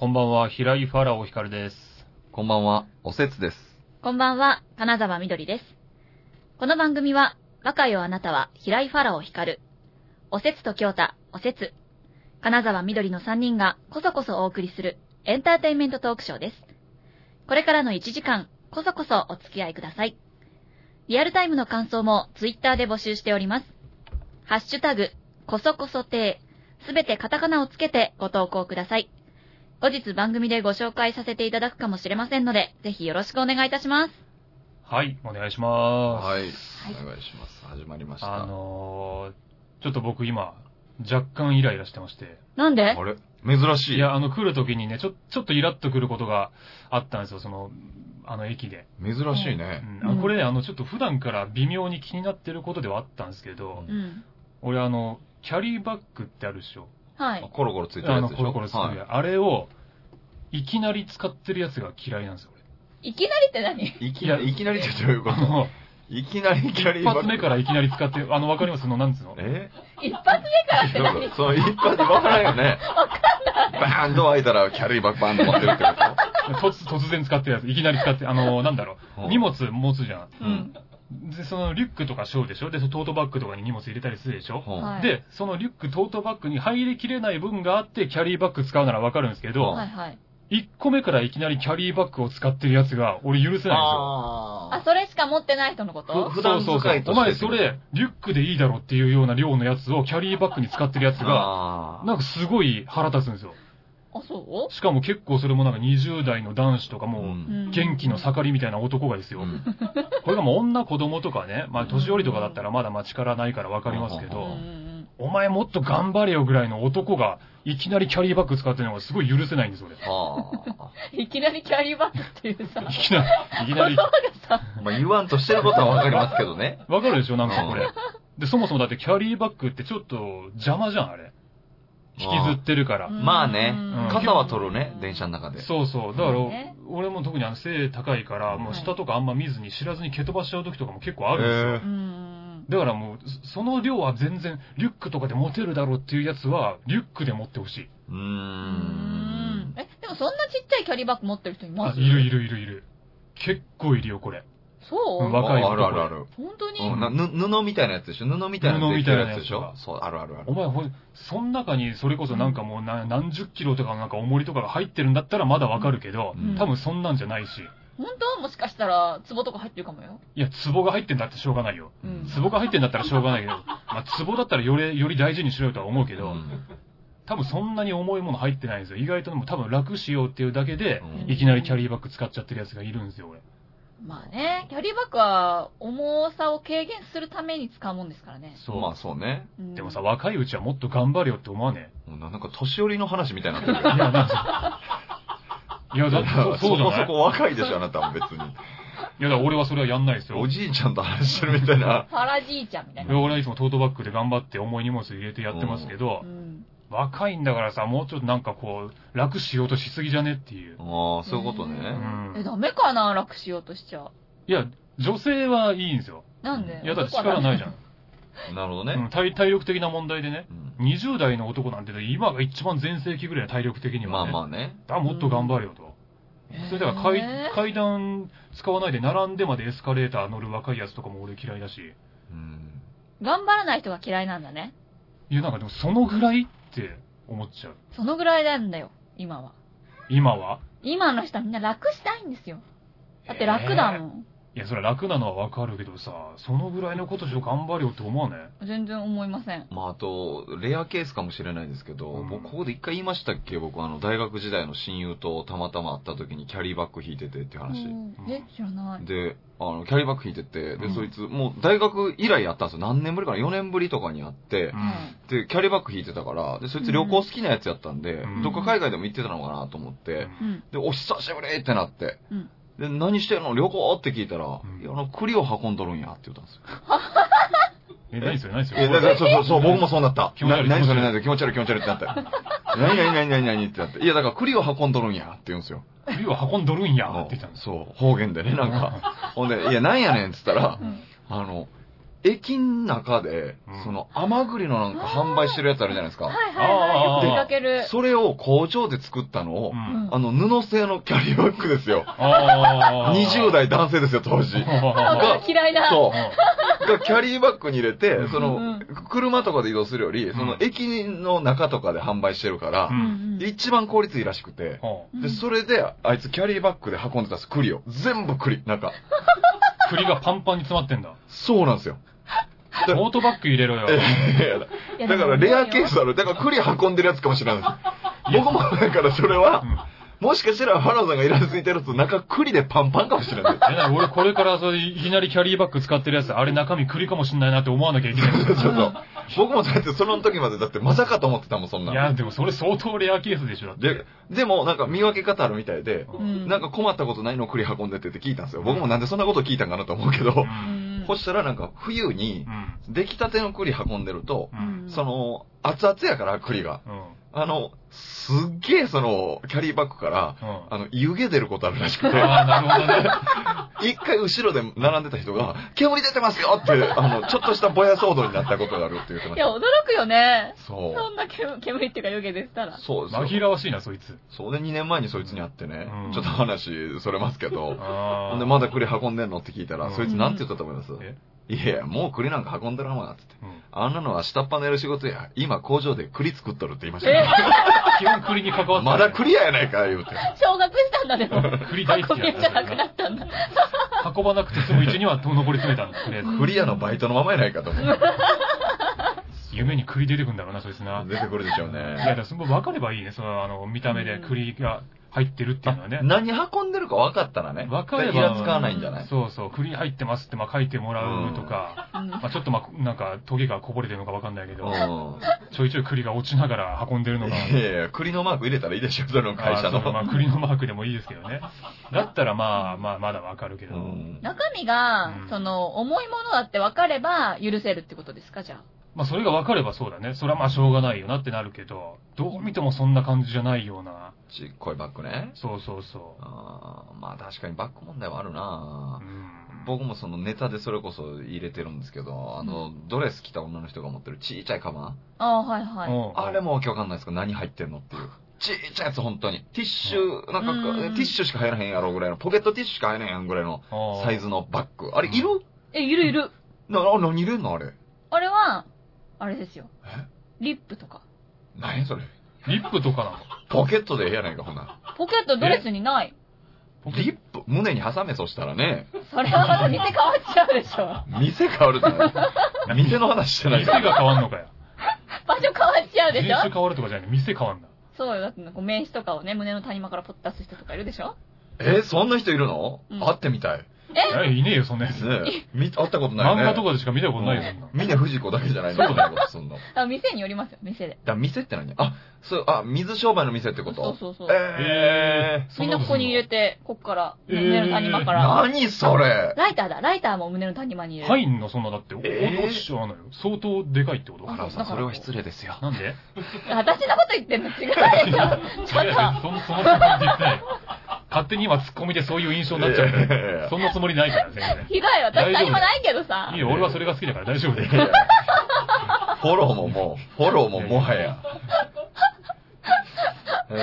こんばんは、平井ファラオヒカルです。こんばんは、おせつです。こんばんは、金沢みどりです。この番組は、若よあなたは平井ファラオ光る、おせつと京太、おせつ、金沢みどりの3人がこそこそお送りするエンターテインメントトークショーです。これからの1時間、こそこそお付き合いください。リアルタイムの感想もツイッターで募集しております。ハッシュタグ、こそこそ亭、すべてカタカナをつけてご投稿ください。後日番組でご紹介させていただくかもしれませんので、ぜひよろしくお願いいたします。はい、お願いします。はい。はいお願いします。始まりました。あのー、ちょっと僕今、若干イライラしてまして。なんで？あれ？珍しい。いや、あの、来る時にね、ちょ、ちょっとイラっとくることがあったんですよ、その、あの駅で。珍しいうね。ん、あのこれね、あの、ちょっと普段から微妙に気になってることではあったんですけど、うん。俺あの、キャリーバッグってあるでしょはい。コロコロついてるあの、やつでしょ？コロコロつくはい。やあれを、いきなり使ってるやつが嫌いなんですよ、いきなりって何？いきなり、いきなりってどういうこ俺。あのといきなりキャリーバッグ。一発目からいきなり使って、あの、わかります？その、なんつうの？え？一発目からってどう何？いうことその一発わからんよね。わかんない。バーンドア開いたらキャリーバッグバーンと持ってるってこ突、突然使ってるやつ、いきなり使って、あの、なんだろとう、荷物持つじゃうん。ん。で、そのリュックとかしょうでしょ？で、そのトートバッグとかに荷物入れたりするでしょ？うんはいで、そのリュック、トートバッグに入りきれない分があって、キャリーバッグ使うならわかるんですけど、はいはい。1個目からいきなりキャリーバッグを使ってるやつが、俺許せないんですよ。あ、あそれしか持ってない人のこと？ふ普段使いとしてお前それ、リュックでいいだろっていうような量のやつをキャリーバッグに使ってるやつーが。なんかすごい腹立つんですよ。あ、そしかも結構それもなんか20代の男子とかもう、ううん元気の盛りみたいな男がですよ。うん これがもう女子供とかね、まあ年寄りとかだったらまだまあ力ないからわかりますけう。ど、お前もっと頑張れよぐらいの男が、いきなりキャリーバッグ使ってるのがすごい許せないんですよ、はうん。いきなりキャリーバッグっていうさ俺。い、きなり、いきなり。まあ言わんとしてることはわかりますけどね。わかるでしょ？なんかこれ。で、そもそもだってキャリーバッグってちょっと邪魔じゃん、あれ。引きずってるから。まあねうん傘は取るね、電車の中で。そうそう。だから俺も特にあの背高いから、もう下とかあんま見ずに知らずに蹴飛ばしちゃう時とかも結構あるんですよ。だからもう、そその量は全然、リュックとかで持てるだろうっていうやつは、リュックで持ってほしい。うーうん。ん。え、でもそんなちっちゃいキャリーバッグ持ってる人いあま、す？いるいるいるいる。結構いるよ、これ。そう？うん若いああるあるある。本当に？うんなぬ布みたいなやつでしょ？布みたいな布みたいなやつでしょ？そう、あるあるあるお。前ほん、そん中にそれこそなんかもうな何十キロとかなんか重りとかが入ってるんだったらまだわかるけど、うん多分そんなんじゃないし。本当？もしかしたら、壺とか入ってるかもよ。いや、壺が入ってんだってしょうがないよ。うん壺が入ってんだったらしょうがないけど、まあ、壺だったらより、より大事にしろよとは思うけど、うん多分そんなに重いもの入ってないんですよ。意外とでも多分楽しようっていうだけで、うんいきなりキャリーバッグ使っちゃってるやつがいるんですよ、俺。まあね、キャリーバッグは重さを軽減するために使うもんですからね。そう。まあそうね。うんでもさ、、若いうちはもっと頑張れよって思わねもうななんか年寄りの話みたいになってるえ。いや、なんかいや、だってそ、そうじゃそこそこ若いでしょ、あなたも別に。いや、だから俺はそれはやんないですよ。おじいちゃんと話してるみたいな。パラじいちゃんみたいな。俺はいつもトートバッグで頑張って重い荷物入れてやってますけどう、ん。若いんだからさ、もうちょっとなんかこう、楽しようとしすぎじゃねっていう。ああ、そういうことうね。んえ、。ダメかな楽しようとしちゃう。いや、女性はいいんですよ。なんで？いや、だって力ないじゃん。なるほどねうん。体体力的な問題でね。うん20代の男なんて今が一番全盛期ぐらい体力的にまあ。まあね。だからもっと頑張れよと。それだから階階段使わないで並んでまでエスカレーター乗る若いやつとかも俺嫌いだし。うん。頑張らない人が嫌いなんだね。いや、なんかでもそのぐらいって思っちゃう。そのぐらいなんだよ、今は。今は？今の人はみんな楽したいんですよ。だって楽だもん。いや、それは楽なのはわかるけどさ、そのぐらいのことしよ頑張れよって思わね？全然思いません。まああと、レアケースかもしれないですけど、うん僕ここで一回言いましたっけ？僕あの、大学時代の親友とたまたま会った時にキャリーバッグ引いててって話。うんえ、知らない。で、あの、キャリーバッグ引いてて、で、うんそいつ、もう大学以来やったんですよ。何年ぶりかな ?4 年ぶりとかに会ってう、ん。で、キャリーバッグ引いてたから、で、そいつ旅行好きなやつやったんで、うんどっか海外でも行ってたのかなと思って、うん。で、お久しぶりってなって、うんで、何してんの？旅行？って聞いたら、んいや、あの、栗を運んどるんやって言ったんですよ。え、何それ？何それ？だからそうそう、そう、僕もそうなった。気持ち悪いな何それ？何それ？気持ち悪い気持ち悪いってなった。何何何何何ってなって。いや、だから栗を運んどるんやって言うんですよ。栗を運んどるんやって言ったんですそう、方言でね、なんか。ほんで、いや、なんやねんって言ったらう、ん。あの、駅の中でうん、その甘栗のなんか販売してるやつあるじゃないですか。はいはいはい。よく見かける。それを工場で作ったのをあの、布製のキャリーバッグですよ。ああ。20代男性ですよ、当時。あ嫌いだ。そう。がキャリーバッグに入れてう、んそのうん、車とかで移動するより、そのうん駅の中とかで販売してるからう、ん一番効率いいらしくて、うんで、それで、あいつキャリーバッグで運んでたんです、栗を。全部栗。なんか、栗がパンパンに詰まってんだ。そうなんですよ。トートバッグ入れろよ。だからレアケースある。だから栗運んでるやつかもしれないです。僕もだからそれは、もしかしたらファラオさんがイラついてると中栗でパンパンかもしれない。え、なに俺これからそれいきなりキャリーバッグ使ってるやつ、あれ中身栗かもしんないなって思わなきゃいけない。そうそう。僕もだってその時までだってまさかと思ってたもん、そんな。いや、でもそれ相当レアケースでしょ。だってで、でもなんか見分け方あるみたいで、うんなんか困ったことないの栗運んでってって聞いたんですよ。僕もなんでそんなこと聞いたんかなと思うけどう、。うんんそしたらなんか冬にうん。出来たての栗運んでるとう、。うんんその、熱々やから栗が。うん。あの、すっげえその、キャリーバッグから、うん。あの、湯気出ることあるらしくて、ああ、なるほどね。一回後ろで並んでた人が、煙出てますよって、あの、ちょっとしたぼや騒動になったことがあるって言ってまいや、した。驚くよね。そそんな煙煙っていうか湯気でしたらう。。そうですよ。紛らわしいな、そいつ。そうで2年前にそいつに会ってね、うんちょっと話それますけど、ああ。ほんでまだ栗運んでんのって聞いたら、うんそいつなんて言ったと思います？え？いやいや、もう栗なんか運んでるもんな、つって。うん。あんなのは下っ端のやる仕事や。今工場で栗作っとるって言いましたえ？ね。基本栗に関わってまだ栗屋やないか、言うて。昇格したんだ、でも。栗大好き運びじゃなくなったんだ。運ばなくて済むうちには残り詰めたんだ、とりあえず。栗屋のバイトのままやないかと思って。夢に栗出てくんだろうな、そいつな。出てくるでしょういや、だね。からその分かればいいね、その、あの、見た目で栗が入ってるっていうのはね。何運んでるか分かったらね。分かればイラつかないんじゃない？そうそう、栗入ってますって、まあ、書いてもらうとか、うんまあ、ちょっとまあ、なんか、トゲがこぼれてるのか分かんないけど、うん。ちょいちょい栗が落ちながら運んでるのが、いやいや、栗のマーク入れたらいいでしょ、その会社の。あまあ、栗のマークでもいいですけどね。だったらまあ、まあ、まだ分かるけど。うん中身がう、んその、重いものだって分かれば許せるってことですか、じゃあ？まあ、それが分かればそうだね。それはまあ、しょうがないよなってなるけど、どう見てもそんな感じじゃないような。ちっこいバッグね。そうそうそあーまあ確かにバッグ問題はあるう。なうん。僕もそのネタでそれこそ入れてるんですけど、あの、ドレス着た女の人が持ってるちっちゃいカバン。ああ、はいはい。うんあれもわけわかんないですか何入ってんのっていう。ちっちゃいやつ本当に。ティッシュ、なんか、うんティッシュしか入らへんやろぐらいの、ポケットティッシュしか入らへんやんぐらいのサイズのバッグ。あれいる？え、いるいる。な、あ何入れんのあれ？あれは、あれですよ。え？リップとか。何それ？リップとかなの？ポケットでええやないか、ほな。ポケットドレスにない。リップ、胸に挟めそしたらね、それはまた店変わっちゃうでしょ。店変わるって何？店の話してない店が変わんのかよ。場所変わっちゃうでしょ人種変わるとかじゃない店変わんだ。そうよ。だってこう名刺とかをね、胸の谷間からポッと出す人とかいるでしょえ、そんな人いるの、うん会ってみたい。え、いねえよ、そんなやつ。ねえ。み、会ったことないよね。漫画とかでしか見たことないよ、そんな。峰不二子だけじゃないのそんなことすんの。だあ店によりますよ、店で。から店って何？あ、そう、あ、水商売の店ってこと？そうそうそう。ええー、みんなここに入れて。て、こっから、えー胸の谷間かー、ら。何それ？ライターだ、ライターも胸の谷間に入れる。入んの、そんな、だって、おえー落ちちゃうの？よ。相当でかいってこと？あ原尾さん、それは失礼ですよ。なんで？私のこと言ってんの？違うでしょ。ちょっいやその、そのつもりで言ってない。勝手に今ツッコミでそういう印象になっちゃう。えそんなつもりないから、全然と、。ひどい。私何もないけどさいい。よ、俺はそれが好きだから大丈夫だよ。フォローももう、フォローももはや。へ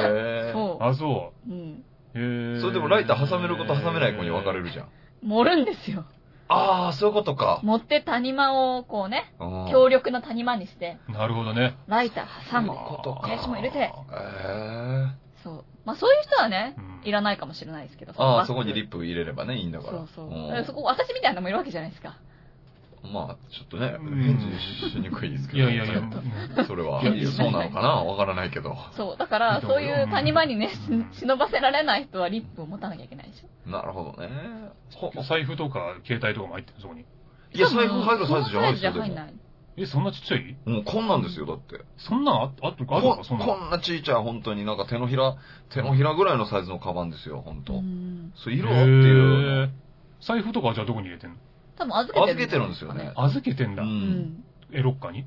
え。そあ、そう。うん。う。へーそれでもライター挟める子と挟めない子に分かれるじゃん。盛るんですよ。ああ、そういうことか。持って谷間をこうね、うん強力な谷間にして、なるほどね。ライター挟んでそういう、ことか。名刺も入れてへえ。そう。まあそういう人はねう、んいらないかもしれないですけど。ああ、そこにリッップ入れればね、いいんだから。そうそう。そこ、私みたいなのもいるわけじゃないですか。まあ、ちょっとね、うん返事しにくいですけど。いやいやいや、うんそれは、そうなのかな？わからないけど。そう。だから、そういう谷間にね、忍ばせられない人はリップを持たなきゃいけないでしょ。なるほどね。ほ財布とか携帯とかも入ってるそこに。いや、財布入るサイズじゃないですよ、ない。え、そんなちっちゃい？もうこんなんですよ、だって。そんなんあああるか？そんなん。こんなちいちゃい、本当になんか手のひら、手のひらぐらいのサイズのカバンですよ、本当。うんそう、色っていう財布とかはじゃあどこに入れてんの？多分預けてる。預けてるんですよね。預けてんだ。う。うんん。え、ロッカーに？い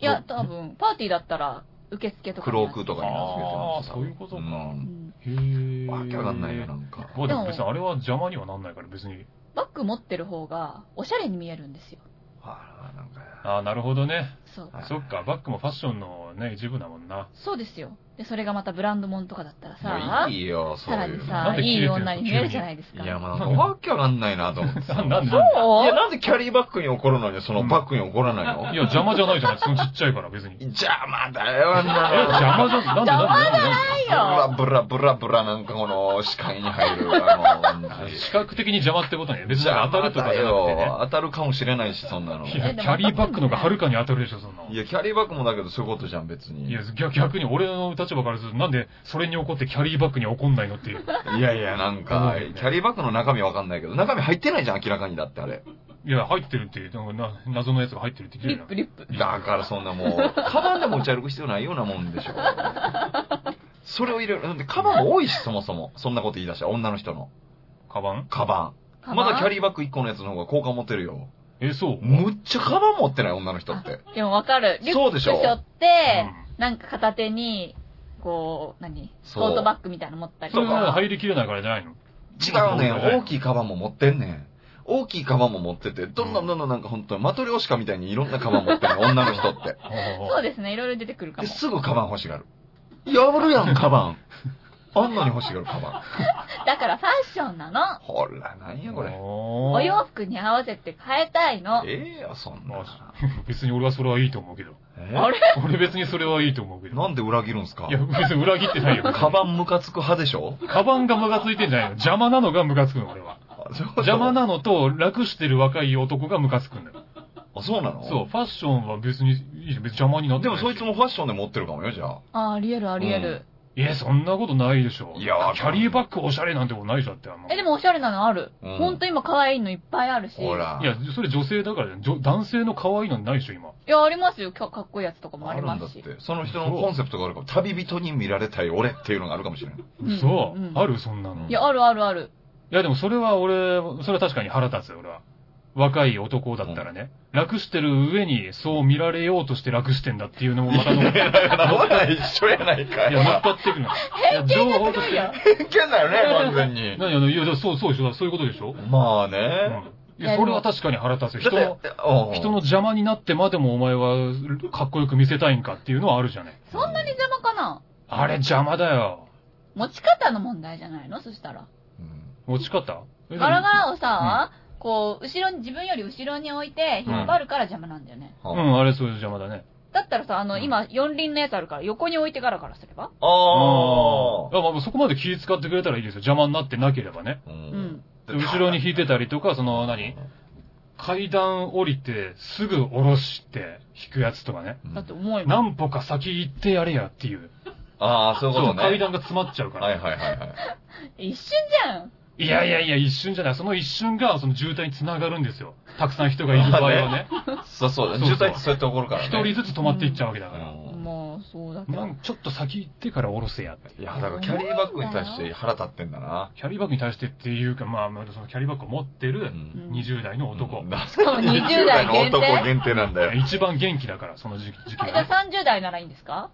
や、多分、パーティーだったら、受付とかクにロークとかに預けてるんですよ。あーそういうことかんうんへえ。わけわかんないよ、なんか。まあでも別にあれは邪魔にはなんないから別に。バッグ持ってる方が、おしゃれに見えるんですよ。ああ、なんか、ああ、なるほどね。そう。はいそっか、バッグもファッションのね、一部だもんな。そうですよ。で、それがまたブランド物とかだったらもさう、いいよ、そういうの。さらにさなん、でいい切れてるの女に見えるじゃないですか。いや、まあ、なんかわけわかんないなと思ってさ。ななんでそういや、なんでキャリーバッグに怒るのに、そのバッグに怒らないの、いや、邪魔じゃないじゃない。そのちっちゃいから、別に。え、邪魔だよ、あんなの。邪魔じゃ、なんでなんでなんでブラブラブラブラなんかこの視界に入る、あの、で視覚的に邪魔ってことね。別に当たるとかじゃなくて。当たるかもしれないし、そんなの。いいや、キャリーバッグの方がはるかに当たるでしょ、そんなの。や、キャリーバッグもだけどそういうことじゃん、別に。いや、逆逆に俺の立場からすると、なんでそれに怒ってキャリーバッグに怒んないのっていう。いやいや、なんか、キャリーバッグの中身わかんないけど、中身入ってないじゃん、明らかにだってあれ。いや、入ってるって、なんかな謎のやつが入ってるって言ってるリップ、リップ。だからそんなもう、カバンで持ち歩く必要ないようなもんでしょ。それを入れる。だってカバンも多いし、そもそも。そんなこと言い出したら、女の人の。カバン？カバン。まだキャリーバッグ1個のやつの方が好感持ってるよ。え、そう？むっちゃカバン持ってない、女の人って。でもわかる。リュックそうでしょ？背負って、なんか片手に、こう、何？そうトートバッグみたいなの持ったりそれとか。が入りきれないからじゃないの？違うねん。大い。きいカバンも持ってんねん。大きいカバンも持ってて、どんどんどんどんなんか本当にマトリョーシカみたいにいろんなカバン持ってるの、女の人って。そうですね、いろいろ出てくるかで、も。すぐカバン欲しがる。破るやん、カバン。あんなに欲しがるカバン。だからファッションなの。ほら、なんやこれ。おお洋服に合わせて変えたいの。ええよ、そんな。別に俺はそれはいいと思うけど。えあれ俺別にそれはいいと思うけど。なんで裏切るんすか？いや、別に裏切ってないよ。カバンムカつく派でしょ？カバンがムカついてんじゃないの邪魔なのがムカつくの、俺は。邪魔なのと、楽してる若い男がムカつくんだよ。あ、そうなの？そう、ファッションは別にいいじゃん。別に邪魔になってでないもそいつもファッションで持ってるかもよ、じゃあ。あ、ありえるありえる。え、そんなことないでしょ。いやわキャリーバッグおしゃれなんてことないでしょだってあんま。え、でもおしゃれなのある。うんほんと今可愛いのいっぱいあるし。ほら。いや、それ女性だからじゃんじょ男性の可愛いのないでしょ、今。いや、ありますよ。かかっこいいやつとかもありますし。るんだって。その人のコンセプトがあるかも。旅人に見られたい俺っていうのがあるかもしれない。うん嘘、うんある？そんなの。いや、あるあるある。いやでもそれは俺、それは確かに腹立つよ、俺は。若い男だったらね、楽してる上にそう見られようとして楽してんだっていうのもまたの、いや、だから、ほら一緒やないかい。乗っかってくるの。いや、情報として。偏見だよね、完全に。何あの、いや、そう、そうでしょ、そういうことでしょまあうね。ん。いや、それは確かに腹立つよ。人の、うん人の邪魔になってまでもお前はかっこよく見せたいんかっていうのはあるじゃない。そんなに邪魔かな？あれ邪魔だよ。持ち方の問題じゃないの？そしたら。うん持ち方？えガラガラをさ、こう、後ろに、自分より後ろに置いて、引っ張るから邪魔なんだよね。うん、あれそういう邪魔だね。だったらさ、あの、うん今、四輪のやつあるから、横に置いてガラガラすれば？あああ。まあそこまで気使ってくれたらいいですよ。邪魔になってなければね。あ。う。うん後ろに引いてたりとか、その何、階段降りてすぐ下ろして引くやつとかね。うんだって重いもん。何歩か先行ってやれやっていう。ああ、そういうことね。階段が詰まっちゃうから。はいはいはいはい。一瞬じゃん。いやいやいや、一瞬じゃない。その一瞬がその渋滞につながるんですよ。たくさん人がいる場合はね。そうそう。そうそう渋滞ってそうやって起こるからね。一人ずつ止まっていっちゃうわけだから。うんまあ、そうだけど。なんちょっと先行ってから下ろせやって。いや、だからキャリーバッグに対して腹立ってんだな。キャリーバッグに対してっていうか、まあ、まあそのキャリーバッグを持ってるうん20代の男。なしかも20代限定の男限定なんだよ。一番元気だから、その時期時期じゃあがね。30代ならいいんですか？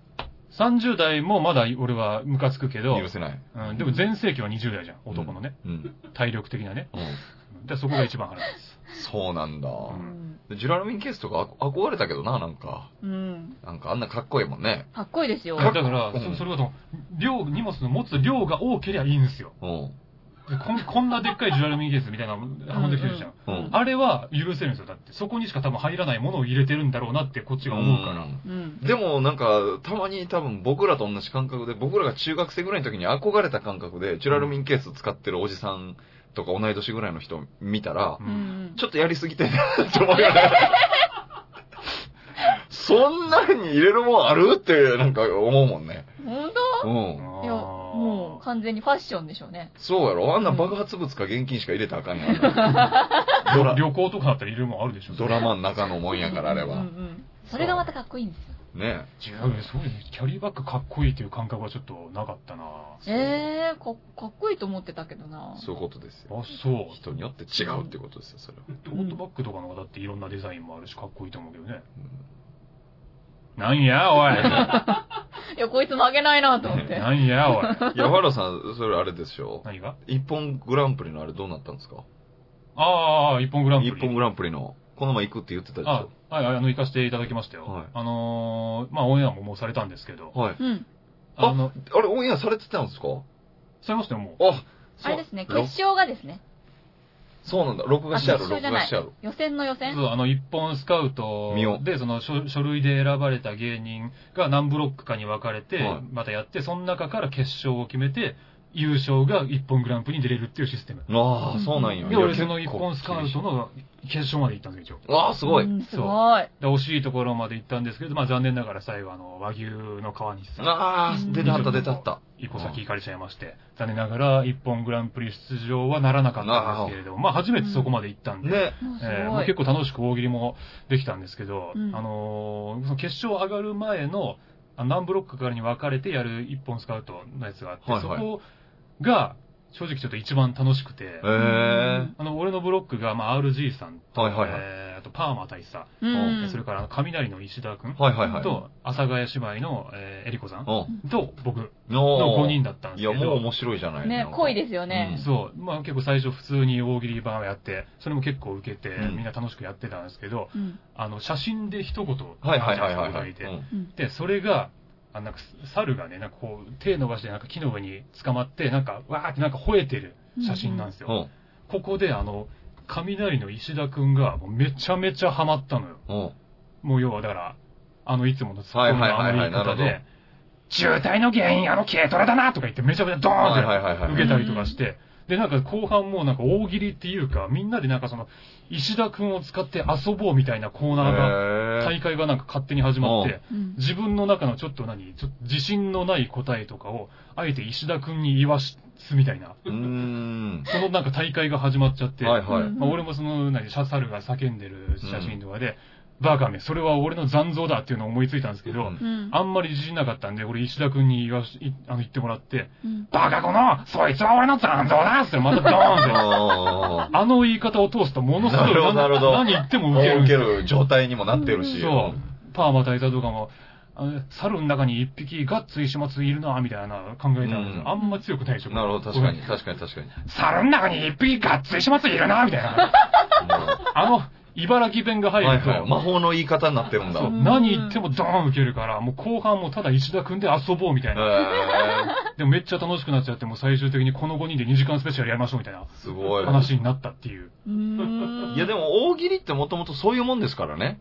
30代もまだ俺はムカつくけど、許せない。うん、でも全盛期は20代じゃん、男のね。うん。体力的なね。うん。で、そこが一番腹立そうなんだ。ジュラルミンケースとかあ憧れたけどな、なんか。うん。なんかあんなかっこいいもんね。かっこいいですよつ。。だから、うんそそれはその、量、荷物の持つ量が多ければいいんですよ。うん。でこんこんなでっかいジュラルミンケースみたいなの運んできてるじゃん。うん。あれは許せるんですよ。だって、そこにしか多分入らないものを入れてるんだろうなってこっちが思うから。んうん。でもなんか、たまに多分僕らと同じ感覚で、僕らが中学生ぐらいの時に憧れた感覚で、ジュラルミンケース使ってるおじさんとか同い年ぐらいの人見たらう、うんん。ちょっとやりすぎてんなって思。そんなに入れるもんある？ってなんか思うもんね。本う当ん。いや、もう完全にファッションでしょうね。そうやろ？あんな爆発物か現金しか入れたらあかんやん。ドラ旅行とかだったら入れるもんあるでしょ。ドラマの中のもんやから、あれうんうは。ん。それがまたかっこいいんですよ。ね違うね、そういうキャリーバッグかっこいいっていう感覚はちょっとなかったなええー、かかっこいいと思ってたけどな。そういうことですよ。あ、そう。人によって違うってことですよ、それは。トートバッグとかの方がだっていろんなデザインもあるし、かっこいいと思うけどね。うんなんや、おい。いや、こいつ負けないなと思って。なんや、おい。いや、ファラさん、それあれですよ。何が？一本グランプリのあれどうなったんですか？ああ、一本グランプリ。一本グランプリの。この前行くって言ってたでしあょ。、はい、あの、行かせていただきましたよ。はいあのーまあ、オンエアももうされたんですけど、はい。うん。ああの、あれ、オンエアされてたんですか？されましたよ、もう。あ、あれですね、決勝がですね。そうなんだ。録画してある、録決勝じゃない画してある。予選の予選？そう、あの、一本スカウトで、その書書類で選ばれた芸人が何ブロックかに分かれてはい、またやって、その中から決勝を決めて、優勝が一本グランプリに出れるっていうシステム。ああ、そうなんや。で、俺その一本スカウト。の決勝まで行ったんですよ、一応。ああ、すごい。うんすごい。で、惜しいところまで行ったんですけど、まあ残念ながら最後、あの、和牛の川西さん。ああ、うん出てはった、出てはった。一歩先行かれちゃいまして、残念ながら一本グランプリ出場はならなかったんですけれども、まあ初めてそこまで行ったんで、うすえ結構楽しく大喜利もできたんですけど、うんあのーその決勝上がる前の、あの何ブロックからに分かれてやる一本スカウトのやつがあって、はいはいそこが正直ちょっと一番楽しくて、へえ。あの、俺のブロックが、まあ、RG さんと、はいはいはいえーあと、パーマ大佐、うん。それから、雷の石田くんはいはいはい。と、阿佐ヶ谷姉妹の、えー、えりこさんうん。と、僕のの5人だったんでいや、すけど、もう面白いじゃないね、濃いですよね。そう。まあ結構最初普通に大喜利版をやって、それも結構受けて、うんみんな楽しくやってたんですけど、うん。あの、写真で一言、はいはいはいはいい。うんうん。で、それが、あなんか、猿がね、なんかこう、手伸ばしてなんか木の上に捕まって、なんか、わーってなんか吠えてる写真なんですよ。うん。ここで、あの、雷の石田くんが、もうめちゃめちゃハマったのよ。うん。もう要はだから、あの、いつものツッコミのあの言い方で、渋滞の原因あの軽トラだなとか言ってめちゃめちゃドーンって受けたりとかして、で、なんか後半もなんか大喜利っていうか、みんなでなんかその、石田くんを使って遊ぼうみたいなコーナーが、へ大会がなんか勝手に始まって、うん。自分の中のちょっと何、ちょっと自信のない答えとかを、あえて石田くんに言わすみたいな、うーん。そのなんか大会が始まっちゃって、はいはい。うんまあ、俺もその、何、シャサルが叫んでる写真とかで、バカめ、それは俺の残像だっていうのを思いついたんですけど、うんうん。あんまり自信なかったんで、俺石田くんに言わし、いあの言ってもらって、うん。バカこの、そいつは俺の残像だっつってまたドーンって、ああの言い方を通すとものすごいなるほどなるほど何言ってもあ。受け受ける状態にもなってるし。そう。パーマ大佐とかも、猿の中に一匹ガッツ石松いるな、みたいな考えたんですあんま強くないでしょ。なるほど、確かに、確かに、確かに。猿の中に一匹ガッツ石松いるな、みたいな。あの、茨城弁が入ると、はいはい。魔法の言い方になってるんだ。何言ってもドーン受けるから、もう後半もただ石田くんで遊ぼうみたいな。へでもめっちゃ楽しくなっちゃって、もう最終的にこの5人で2時間スペシャルやりましょうみたいなーすごい。話になったっていう。いやでも大喜利ってもともとそういうもんですからね。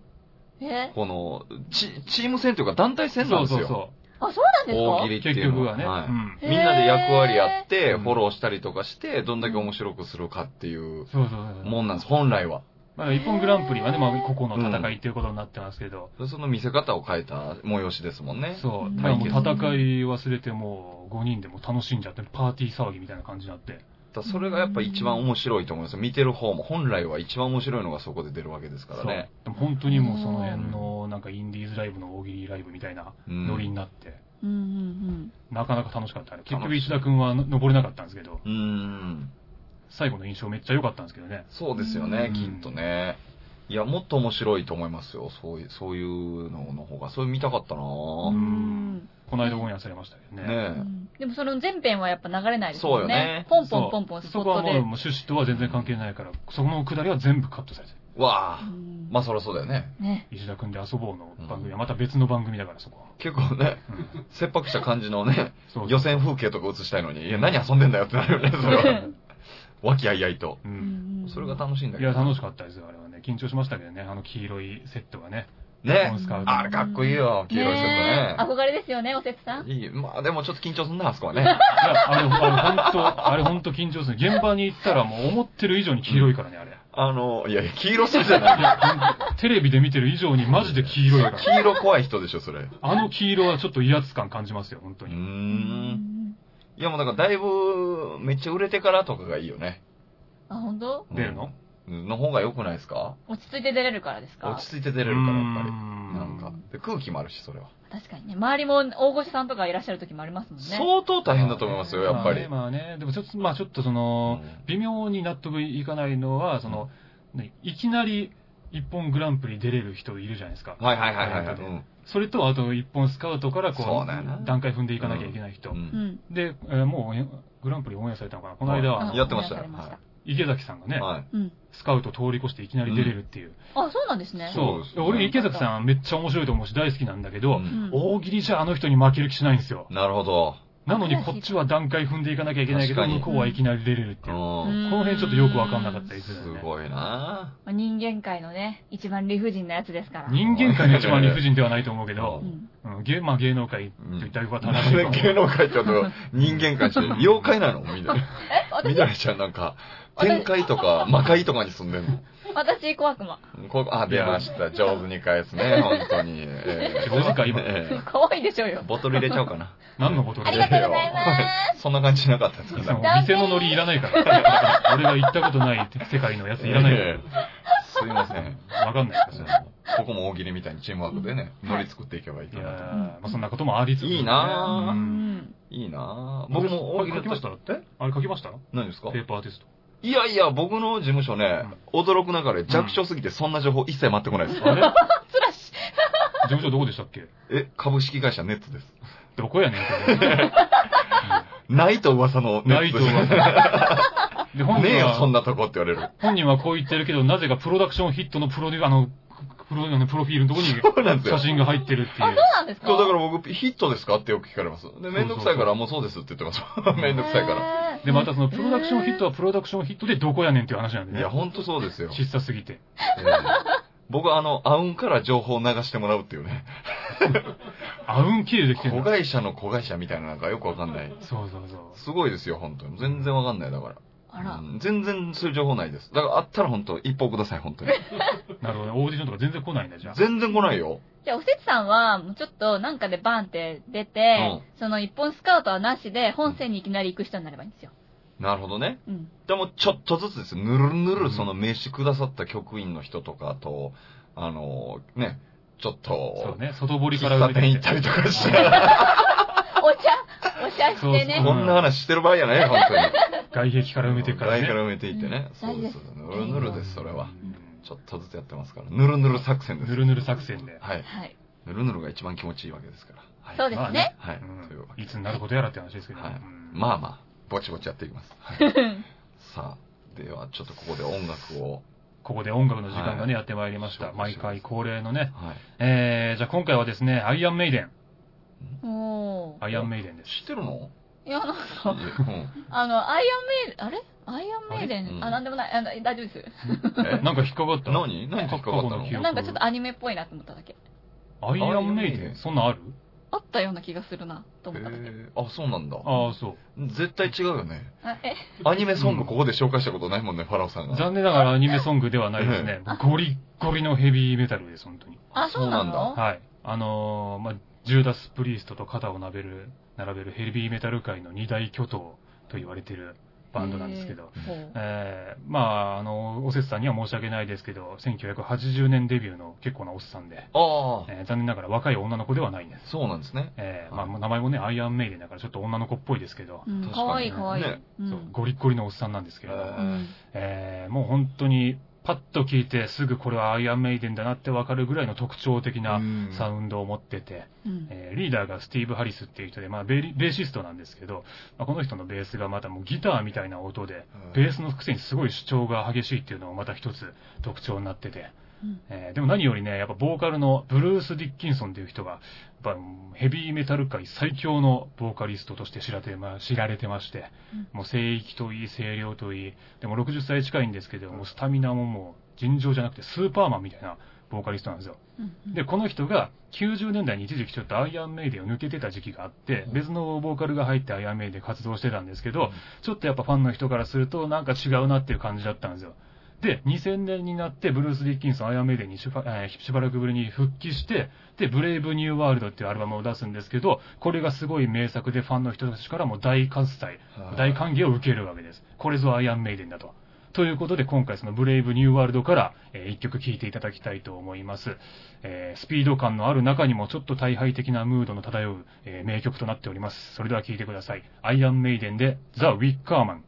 え？この、チチーム戦というか団体戦なんですよ。そうそうあ、そうなんですか？大喜利っていうの結局はねはいうんみんなで役割やって、うんフォローしたりとかして、どんだけ面白くするかっていうそう。そうそう。もんなんです、本来は。まあ、一本グランプリはね、まあ、個々の戦いっていうことになってますけど、その見せ方を変えた催しですもんね。そう対戦い忘れてもう5人でも楽しんじゃって、パーティー騒ぎみたいな感じになって。それがやっぱ一番面白いと思います。見てる方も本来は一番面白いのがそこで出るわけですからね。そう。でも本当にもうその辺の、なんかインディーズライブの大喜利ライブみたいなうんノリになって、うんうんなかなか楽しかったね。結局石田くんはの登れなかったんですけど、うーん。最後の印象めっちゃ良かったんですけどね。そうですよねう、んきっとね。いや、もっと面白いと思いますよ。そういう、そういうのの方が。それ見たかったなうぁん。この間オンエアされましたけどね。ねでもその全編はやっぱ流れないですもんそうよねポンポンポンポンスポそこはもうットで。趣旨とは全然関係ないから、そこのくだりは全部カットされてる。わあうんまあそりゃそうだよね。ね。石田くんで遊ぼうの番組はまた別の番組だから、そこは。結構ね、うん切迫した感じのね、予選風景とか映したいのに、いや、何遊んでんだよってなるよね、それは。和気あいあいと。う。うんんそれが楽しいんだいや、けど。楽しかったですよ、あれはね。緊張しましたけどね、あの黄色いセットがね。ねあれかっこいいよ、黄色いセットね。憧れですよね、おせつさん。いい。まあでもちょっと緊張すんな、あそこはね。いや、あれ、あれ本当あれ本当緊張する。現場に行ったらもう思ってる以上に黄色いからね、あれ。あの、いやいや、黄色さじゃないいや、テレビで見てる以上にマジで黄色いから。黄色怖い人でしょ、それ。うあの黄色はちょっと威圧感感じますよ、本当ー。に。ん。いやもうだからだいぶ、めっちゃ売れてからとかがいいよね。あ、本当？出るの？うんの方が良くないですか？落ち着いて出れるからですか？落ち着いて出れるから、やっぱり。なんか。で空気もあるし、それは。確かにね。周りも大御所さんとかいらっしゃる時もありますもんね。相当大変だと思いますよ、やっぱり。まあね、まあねでもちょっと、まあちょっとその、微妙に納得いかないのは、その、ねいきなり一本グランプリ出れる人いるじゃないですか。はいはいはいはいはい。うんそれと、あと一本スカウトからこそう段階踏んでいかなきゃいけない人。うんうん。で、えーもうえグランプリオンエアされたのかなこの間は、あやってましたよ池崎さんがね、はい。うん。スカウト通り越していきなり出れるっていう。あ、そうなんですね。そう俺池崎さんめっちゃ面白いと思うし大好きなんだけど、うん大喜利じゃあの人に負ける気しないんですよ。なるほど。なのにこっちは段階踏んでいかなきゃいけないけど、確かに向こうはいきなり出れるっていう。こうん。の辺ちょっとよくわかんなかったりすするよね。ごいなまあ人間界のね、一番理不尽なやつですから。人間界の一番理不尽ではないと思うけどう、ん。うん、芸まあ芸能界と言ったらよく正しいかも。芸能界ちょっと人間界って妖怪なの？みんな。えみ私、どりちゃんなんか、天界とか魔界とかに住んでんの？私、小悪魔。こあ、出ました。上手に返すね、本当に。え上手か今ええ可愛いでしょうよ。ボトル入れちゃおうかな。何のことで？ありがとうございます。そんな感じしなかったですか？店のノリいらないから。俺が行ったことない世界のやついらないかええすいません。ら。わかんないから。ここも大喜利みたいにチームワークでね、ノリ作っていけばいいかなと。まあそんなこともありつつね。いいなぁ。いいなぁ僕僕も大喜利書きました？ってあれ書きました？何ですか？ペーパーテスト。いやいや、僕の事務所ね、驚くながら弱小すぎてそんな情報一切待ってこないです。あれ？つらし。事務所どこでしたっけ？え、株式会社ネッツです。どこやねん。ないと噂のネッツです。ないと噂で、本人 ねえよ、そんは、なとこって言われる。本人はこう言ってるけど、なぜかプロダクションヒットのプロデュあの、プロ、プロフィールのとこにそうなんですよ写。真が入ってるってあ、そういう。なんですか？そう、だから僕、ヒットですか？ってよく聞かれます。で、めんどくさいから、もうそうですって言ってます。めんどくさいから。らで、またそのプロダクションヒットはプロダクションヒットでどこやねんっていう話なんでねいや、。ほんとそうですよ。小さすぎて。ええ僕はあの、アウンから情報を流してもらうっていうね。あうん経由できてる子会社の子会社みたいななんかよくわかんない。そうそうそう。すごいですよ、本当に。全然わかんない、だから。あら。うん全然そういう情報ないです。だからあったら本当一報ください、本当に。なるほどね。オーディションとか全然来ないんだ、じゃあ。全然来ないよ。じゃあ、おせつさんは、もうちょっとなんかでバーンって出て、その一本スカウトはなしで、本線にいきなり行く人になればいいんですよ。なるほどね。うん。でもちょっとずつですよ。ぬるぬうんるその名刺くださった局員の人とかと、あの、ね、ちょっと、そうね。外堀から喫茶店行ったりとかして、お茶、お茶してそうね。こんな話してる場合やない、本当に。外壁から埋めていくからね。外から埋めていってね。うんそうです。ぬるぬるです、それは。うんちょっとずつやってますから。ぬるぬる作戦です。ぬるぬる作戦で。はい。はい。ぬるぬるが一番気持ちいいわけですから。はい。そうですね。はい。うんというわけでいつになることやらって話ですけど。はいうんまあまあ、ぼちぼちやっていきます。はい、さあ、ではちょっとここで音楽を。ここで音楽の時間がね、はいやってまいりました。毎回恒例のね。はい。えー、じゃあ今回はですね、アイアンメイデン。おー。アイアンメイデンです。知ってるの？いや、なんか、うん。あの、アイアンメイデン、あれ？アイアンメイデン？あ、なんでもない。あの大丈夫です。え？なんか引っかかった何？何引っかかったの？なんかちょっとアニメっぽいなと思っただけ。アイアンメイデン？そんなんある？あったような気がするな、と思ったあ、そうなんだ。ああ、そう。絶対違うよね。アニメソングここで紹介したことないもんね、ファラオさんが。残念ながらアニメソングではないですね。ゴリッゴリのヘビーメタルです、本当に。あ、そうなそうの？はい。あのー、まあ、ジューダス・プリーストと肩を並べる、並べるヘビーメタル界の二大巨頭と言われているバンドなんですけど。えー、まあ、あの、おせつさんには申し訳ないですけど、1980年デビューの結構なおっさんで、えー残念ながら若い女の子ではないんです。そうなんですね。えー、まあ、名前もね、アイアンメイデンだからちょっと女の子っぽいですけど、うん、確かわいいかわいい。ねうんそうゴリッゴリのおっさんなんですけれどえーもう本当にパッと聞いてすぐこれはアイアンメイデンだなってわかるぐらいの特徴的なうん。サウンドを持ってて、うん。えーリーダーがスティーブ・ハリスっていう人で、まあベリ、ベーシストなんですけど、まあ、この人のベースがまたもうギターみたいな音で、ベースのくせにすごい主張が激しいっていうのもまた一つ特徴になってて、うん。えーでも何よりね、やっぱボーカルのブルース・ディッキンソンっていう人が、やっぱヘビーメタル界最強のボーカリストとして知られてま知られてまして、うん。もう声域といい、声量といい、でも60歳近いんですけど、もうスタミナももう尋常じゃなくてスーパーマンみたいなボーカリストなんですよ。うんで、この人が90年代に一時期ちょっとアイアンメイデンを抜けてた時期があって、別のボーカルが入ってアイアンメイデン活動してたんですけど、ちょっとやっぱファンの人からするとなんか違うなっていう感じだったんですよ。で、2000年になってブルース・ディッキンソン、アイアンメイデンにしば,、えーしばらくぶりに復帰して、で、ブレイブ・ニュー・ワールドっていうアルバムを出すんですけど、これがすごい名作でファンの人たちからも大喝采、大歓迎を受けるわけです。これぞアイアンメイデンだと。ということで今回そのブレイブニューワールドから、えー一曲聴いていただきたいと思います。えースピード感のある中にもちょっと大敗的なムードの漂う、えー名曲となっております。それでは聴いてください。アイアンメイデンでザ・ウィッカーマン。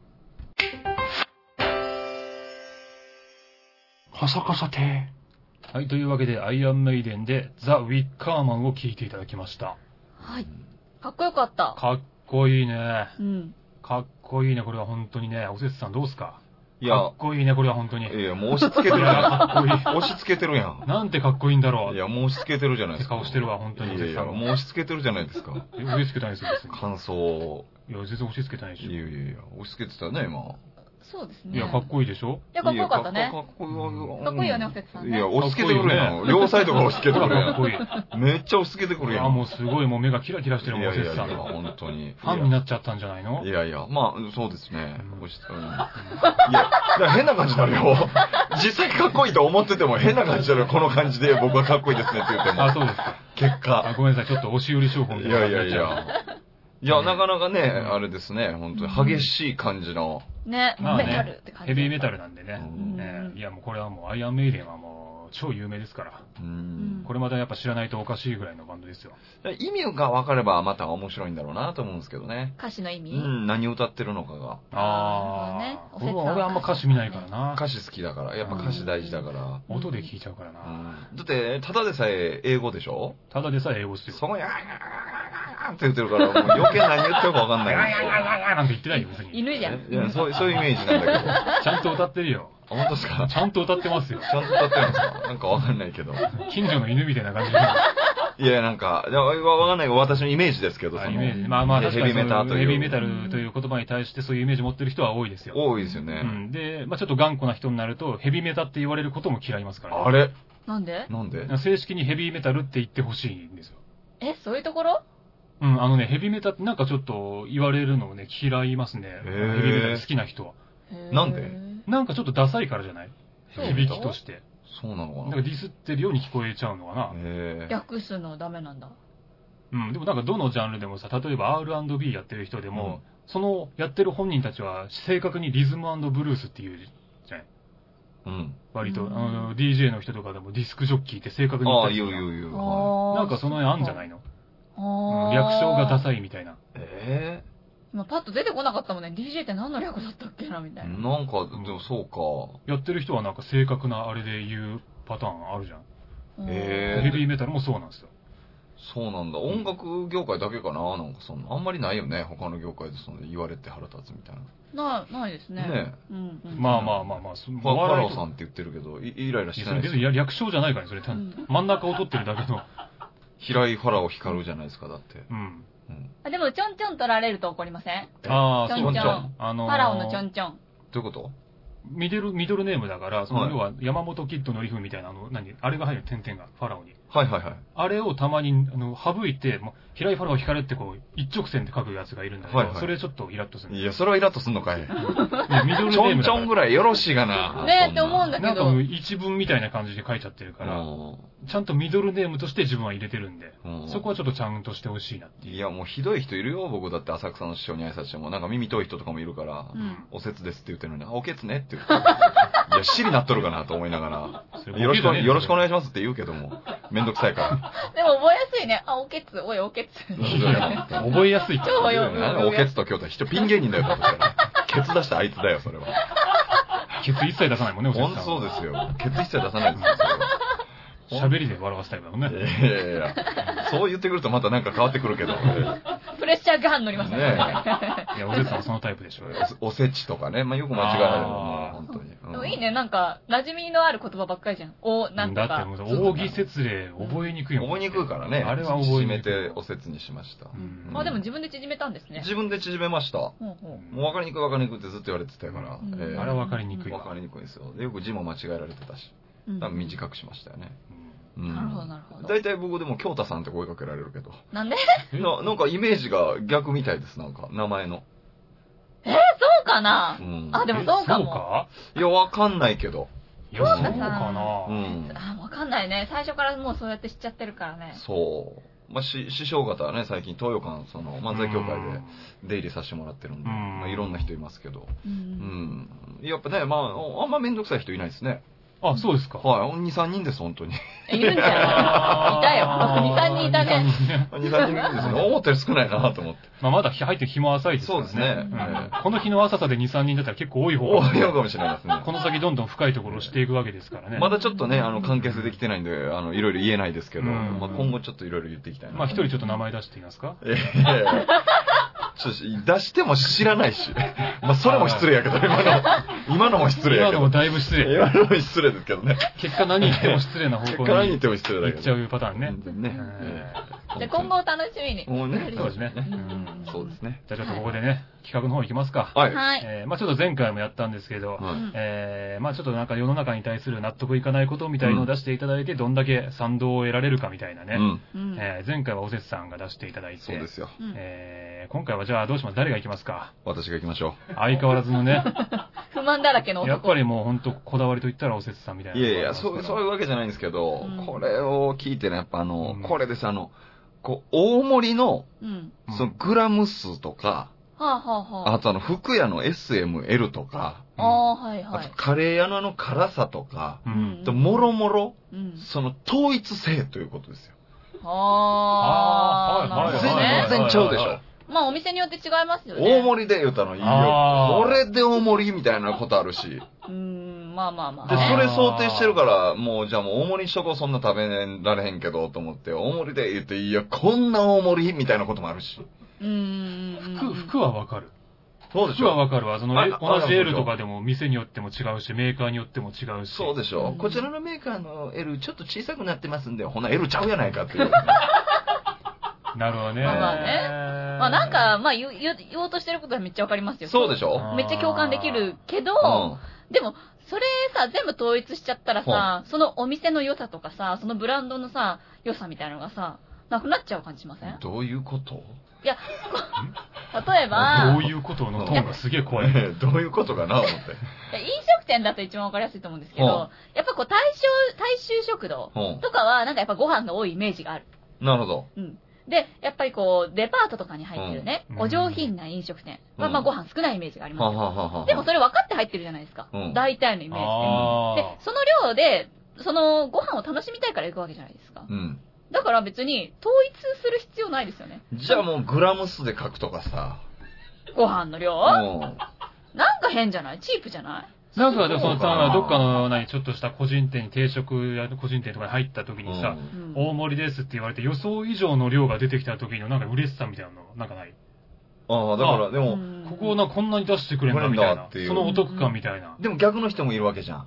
カサカサてはい、というわけでアイアンメイデンでザ・ウィッカーマンを聴いていただきました。はい。かっこよかった。かっこいいね。うん。かっこいいね。これは本当にね。おせつさんどうすか？いやかっ、こいいね、これは本当に。いや、もう押し付けてるやかっこいい。ん。押し付けてるやん。なんてかっこいいんだろう。いや、もう押し付けてるじゃないってですか。顔してるわ、本当に。いやいや、もう押し付けてるじゃないですか。え押し付けてないですよ、別に。感想を。いや、全然押し付けてないでしいやいやいや、押し付けてたね、今。ょ。そうですね。いや、かっこいいでしょ？いや、かっこよかったねいや。かっこいいうんかっこいいよねおせつさんねいや、押し付けてくるやん。両サイドから押し付けてくるやかっこいい。ん。めっちゃ押し付けてくるやん。あ、もうすごい、もう目がキラキラしてるもん、いやいやいや、おせつさん。フ本当に。ァンになっちゃったんじゃないの？いやいや、まあ、そうですねうん。押しうんいや、変な感じになるよ。実際かっこいいと思ってても変な感じになるよ。この感じで僕はかっこいいですねって言っても。あ、そうですか。結あ果。ごめんなさい、ちょっと押し売り商法みたいやいやいや。いや、なかなかね、うんあれですね、本当に激しい感じの。ね、まあねメタルって感じ。ヘビーメタルなんでね。うんねいや、もうこれはもう、アイアンメイデンはもう、超有名ですから。うんこれまたやっぱ知らないとおかしいぐらいのバンドですよ。意味が分かればまた面白いんだろうなと思うんですけどね。歌詞の意味？うん、何歌ってるのかが。あねあ、俺は俺はあんま歌詞見ないからな。歌詞好きだから、やっぱ歌詞大事だから。音で聞いちゃうからうな。ん、だって、ただでさえ英語でしょ？ただでさえ英語ですよ。そこに、って言ってるから、もう余計何言ってるか分かんないんですよ。なんて言ってないよ、別に。犬じゃん。いやそうそういうイメージなんだけど。あちゃんと歌ってるよ。本当ですか？ちゃんと歌ってますよ。ちゃんと歌ってるんですか？なんか分かんないけど。近所の犬みたいな感じで。いや、なんか、いや分かんないけど、私のイメージですけど、そイメージ。まあまあ、確かにヘビメタという。ヘビーメタルという言葉に対してそういうイメージ持ってる人は多いですよ。多いですよね。うん。で、まあちょっと頑固な人になると、ヘビメタって言われることも嫌いますから、あれ？なんで？なんで？正式にヘビーメタルって言ってほしいんですよ。え、そういうところ？うん、あのね、ヘビメタってなんかちょっと言われるのをね、嫌いますね。ヘービメタル好きな人は。なんで？なんかちょっとダサいからじゃない？響きとして。そうなのかな？なんかディスってるように聞こえちゃうのかな？へえ。略すのダメなんだ。うん、でもなんかどのジャンルでもさ、例えば R&B やってる人でも、うんそのやってる本人たちは正確にリズムブルースっていうじゃない？うん。割と、うんあの、DJ の人とかでもディスクジョッキーって正確に言ああ、ったりする言う言う言う。はなんかその辺あんじゃないいの、あうんー略称がダサいみたいな。え今パッと出てこなかったもんね。DJ って何の略だったっけなみたえいな。なんか、でもそうか。やってる人はなんか正確なあれで言うパターンあるじゃん。へヘビーメタルもそうなんですよ。そうなんだ。音楽業界だけかななんかそんな。あんまりないよね。他の業界でその言われて腹立つみたいな。な、ないですね。ねうんうん。まあまあまあまあ、そファファラオさん。んって言ってるけど、いイライラしいてない別に略称じゃないからね、それ。ん真ん中を取ってるだけの。平井ファラオ光るじゃないですか、だって。うん。うん。あでも、ちょんちょん取られると怒りません？ああ、ちょそうんちょん。あのーファラオのちょんちょん。どういうこと？ミドル、ミドルネームだから、そはいの要は山本キッドのリフみたいな、あの、何、あれが入る、点々が、ファラオに。はいはいはい。あれをたまに、あの、省いて、もう、平井ファラオ光ってこう、一直線で書くやつがいるんだけど、はいはいそれちょっとイラッとする。いや、それはイラッとすんのかい。ねミドルネちょームだからんちょんぐらいよろしいがな。ねえって思うんだけどなんか。一文みたいな感じで書いちゃってるから、ちゃんとミドルネームとして自分は入れてるんで、うんそこはちょっとちゃんとしてほしいなっていう。いや、もうひどい人いるよ、僕だって浅草の師匠に挨拶しても、なんか耳遠い人とかもいるから、うん。おせつですって言ってるのに、あ、おけつねって言って。いや、死になっとるかなと思いながそら、れよろしくお、よろしくお願いししますって言うけども、めんどくさいかでも覚えやすいね。あ、おけつ、おい、おけつ。覚えやすい。超よら。なんでおけつと京都は人ピン芸人だよ、だって。ケツ出したあいつだよ、それは。ケツ一切出さないもんね、おせつさんは。そうですよ。ケツ一切出さないですよ、それは。喋りで笑わせたいからね。いやいやいや、そう言ってくるとまたなんか変わってくるけど、プレッシャーガン乗りましたね。いや、おせつさんはそのタイプでしょ。おおせちとかね、まあよく間違えられるもう本当に。うんでもいいね、なんか、馴染みのある言葉ばっかりじゃん。お、なんとだってか。もう、扇節礼覚えにくいもん。覚えにくいからね。あれは覚え縮めにくい。ておせつにしました。うんあ、でも自分で縮めたんですね。自分で縮めました。もう分かりにくい分かりにくいってずっと言われてたから。うんええあれは分かりにくいわ。分かりにくいですよ。でよく字も間違えられてたし。多分短くしましたよね。なるほど、なるほど。大体僕でも京太さんって声かけられるけど。なんで？えななんかイメージが逆みたいです、なんか、名前の。そうかな？うん。あ、でもそうかも。そうか？いや、わかんないけど。いや、そうかうな。ん。あ、わかんないね。最初からもうそうやって知っちゃってるからね。そう。まあ、し師匠方はね、最近東洋館、その漫才協会で出入りさせてもらってるんで、うんまあ、いろんな人いますけど。う。うんん。やっぱね、まあ、あんまめんどくさい人いないですね。あ、そうですか。はい。2、3人です、本当に。いるんじゃないいたよ。2、3人いたね。2、3人いるんですね。思ったより少ないなと思って。まあ、まだ入ってる日も浅いですからね。そうですねうんこの日の浅さで2、3人だったら結構多い方が多いのかもしれないですね。この先どんどん深いところをしていくわけですからね。まだちょっとね、あの、関係性できてないんで、あの、いろいろ言えないですけど、うんまあ、今後ちょっといろいろ言っていきたいな。まあ、一人ちょっと名前出していますか？ええ出しても知らないし。まあ、それも失礼やけど、今の。今のも失礼やけど今のも。だいぶ失礼。今のも失礼ですけどね。結果何言っても失礼な方向結果何言っにても失礼だ行っちゃけど。うパターンね。全然ね。うんええで、今後を楽しみに。もうね。そうですねうんそうですね。じゃあちょっとここでね、企画の方行きますか。はい。はい。えーまあちょっと前回もやったんですけど、はいえーまあちょっとなんか世の中に対する納得いかないことみたいのを出していただいて、どんだけ賛同を得られるかみたいなね。うん。うんえー前回はおせつさんが出していただいて、そうですよ。うんえー今回はじゃあどうします？誰が行きますか？私が行きましょ相変わらずのね、不満だらけの男。やっぱりもう本当こだわりと言ったらおせつさんみたいう。な。いやいや、そう、そういうわけじゃないんですけど、うんこれを聞いてね、やっぱあの、うんこれです、あの、こう、大盛りの、うん。うんそのグラム数とか、はあ、はあはあ、あとあの、服屋の SML とか、ああ、はいあとはい。カレー屋のあの辛さとか、ううんん。ともろもろ、うん。その統一性ということですよ。ああ、あーはいなるほどね。全然ちゃうでしょ。まあお店によって違いますよね。大盛りで言うたのいいよ。あーこれで大盛りみたいなことあるし。うーん、まあまあまあで、ね。それ想定してるから、もうじゃあもう大盛りにしとこう、そんな食べられへんけど、と思って、大盛りで言って、いや、こんな大盛りみたいなこともあるし。うーん。服、服はわかる。そうでし服はょわかるわ。その、同じ L とかでも店によっても違うし、メーカーによっても違うし。そうでしょ、うんこちらのメーカーの L ちょっと小さくなってますんで、ほな L ちゃうやないかっていう。なるほどね。まあまあねまあなんか、まあ言おうとしてることはめっちゃわかりますよ。そうでしょめっちゃ共感できるけど、うん。でも、それさ、全部統一しちゃったらさ、そのお店の良さとかさ、そのブランドのさ、良さみたいなのがさ、なくなっちゃう感じしません？どういうこと？いや、こ例えば、どういうこと？のトーンがすげえ怖い。ねどういうことかな？思って。いや飲食店だと一番わかりやすいと思うんですけど、うんやっぱこう大衆、大衆食堂うんとかは、なんかやっぱご飯が多いイメージがある。なるほど。うん。で、やっぱりこう、デパートとかに入ってるね、うんお上品な飲食店は、うんまあご飯少ないイメージがありはますよ。はははでもそれ分かって入ってるじゃないですか。うん大体のイメージあで。で、その量で、そのご飯を楽しみたいから行くわけじゃないですか。うん。だから別に統一する必要ないですよね。じゃあもうグラム数で書くとかさ。ご飯の量、うん。なんか変じゃない？チープじゃない？なんか、でもそのどっかの、何、ちょっとした個人店に定食や個人店とかに入った時にさ、うん大盛りですって言われて予想以上の量が出てきた時のなんか嬉しさみたいなの、なんかないああ、だからでも、うんここをなこんなに出してくれんだみたいなこれんだってい。うそのお得感みたいな。でも逆の人もいるわけじゃん。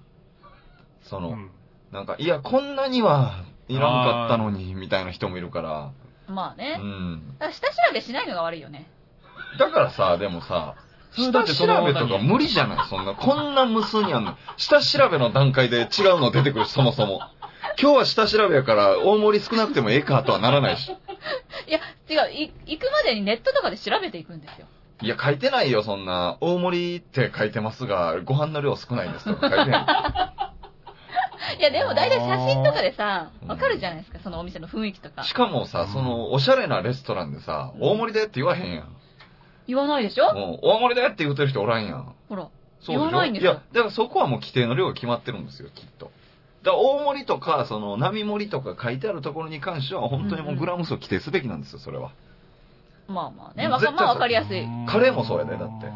その、うん。なんか、いや、こんなにはいらんかったのに、みたいな人もいるから。うまあね。ん。だから下調べしないのが悪いよね。だからさ、でもさ、下調べとか無理じゃないそんな、こんな無数にあんの。下調べの段階で違うの出てくるし、そもそも。今日は下調べやから、大盛り少なくてもええかとはならないし。いや、違う、い行くまでにネットとかで調べていくんですよ。いや、書いてないよ、そんな。大盛りって書いてますが、ご飯の量少ないですとか書いてない。いや、でも大体写真とかでさう、んわかるじゃないですか、そのお店の雰囲気とかし。かもさ、その、おしゃれなレストランでさ、大盛りでって言わへんやん。言わないでしょ？もう、大盛りでって言ってる人おらんやん。ほら。そうでしょ？言わないんですよいや、だからそこはもう規定の量が決まってるんですよ、きっと。だから大盛りとか、その、並盛りとか書いてあるところに関しては、本当にもうグラム数を規定すべきなんですよ、それは。まあまあね、わかまあわかりやすい。カレーもそうやでだって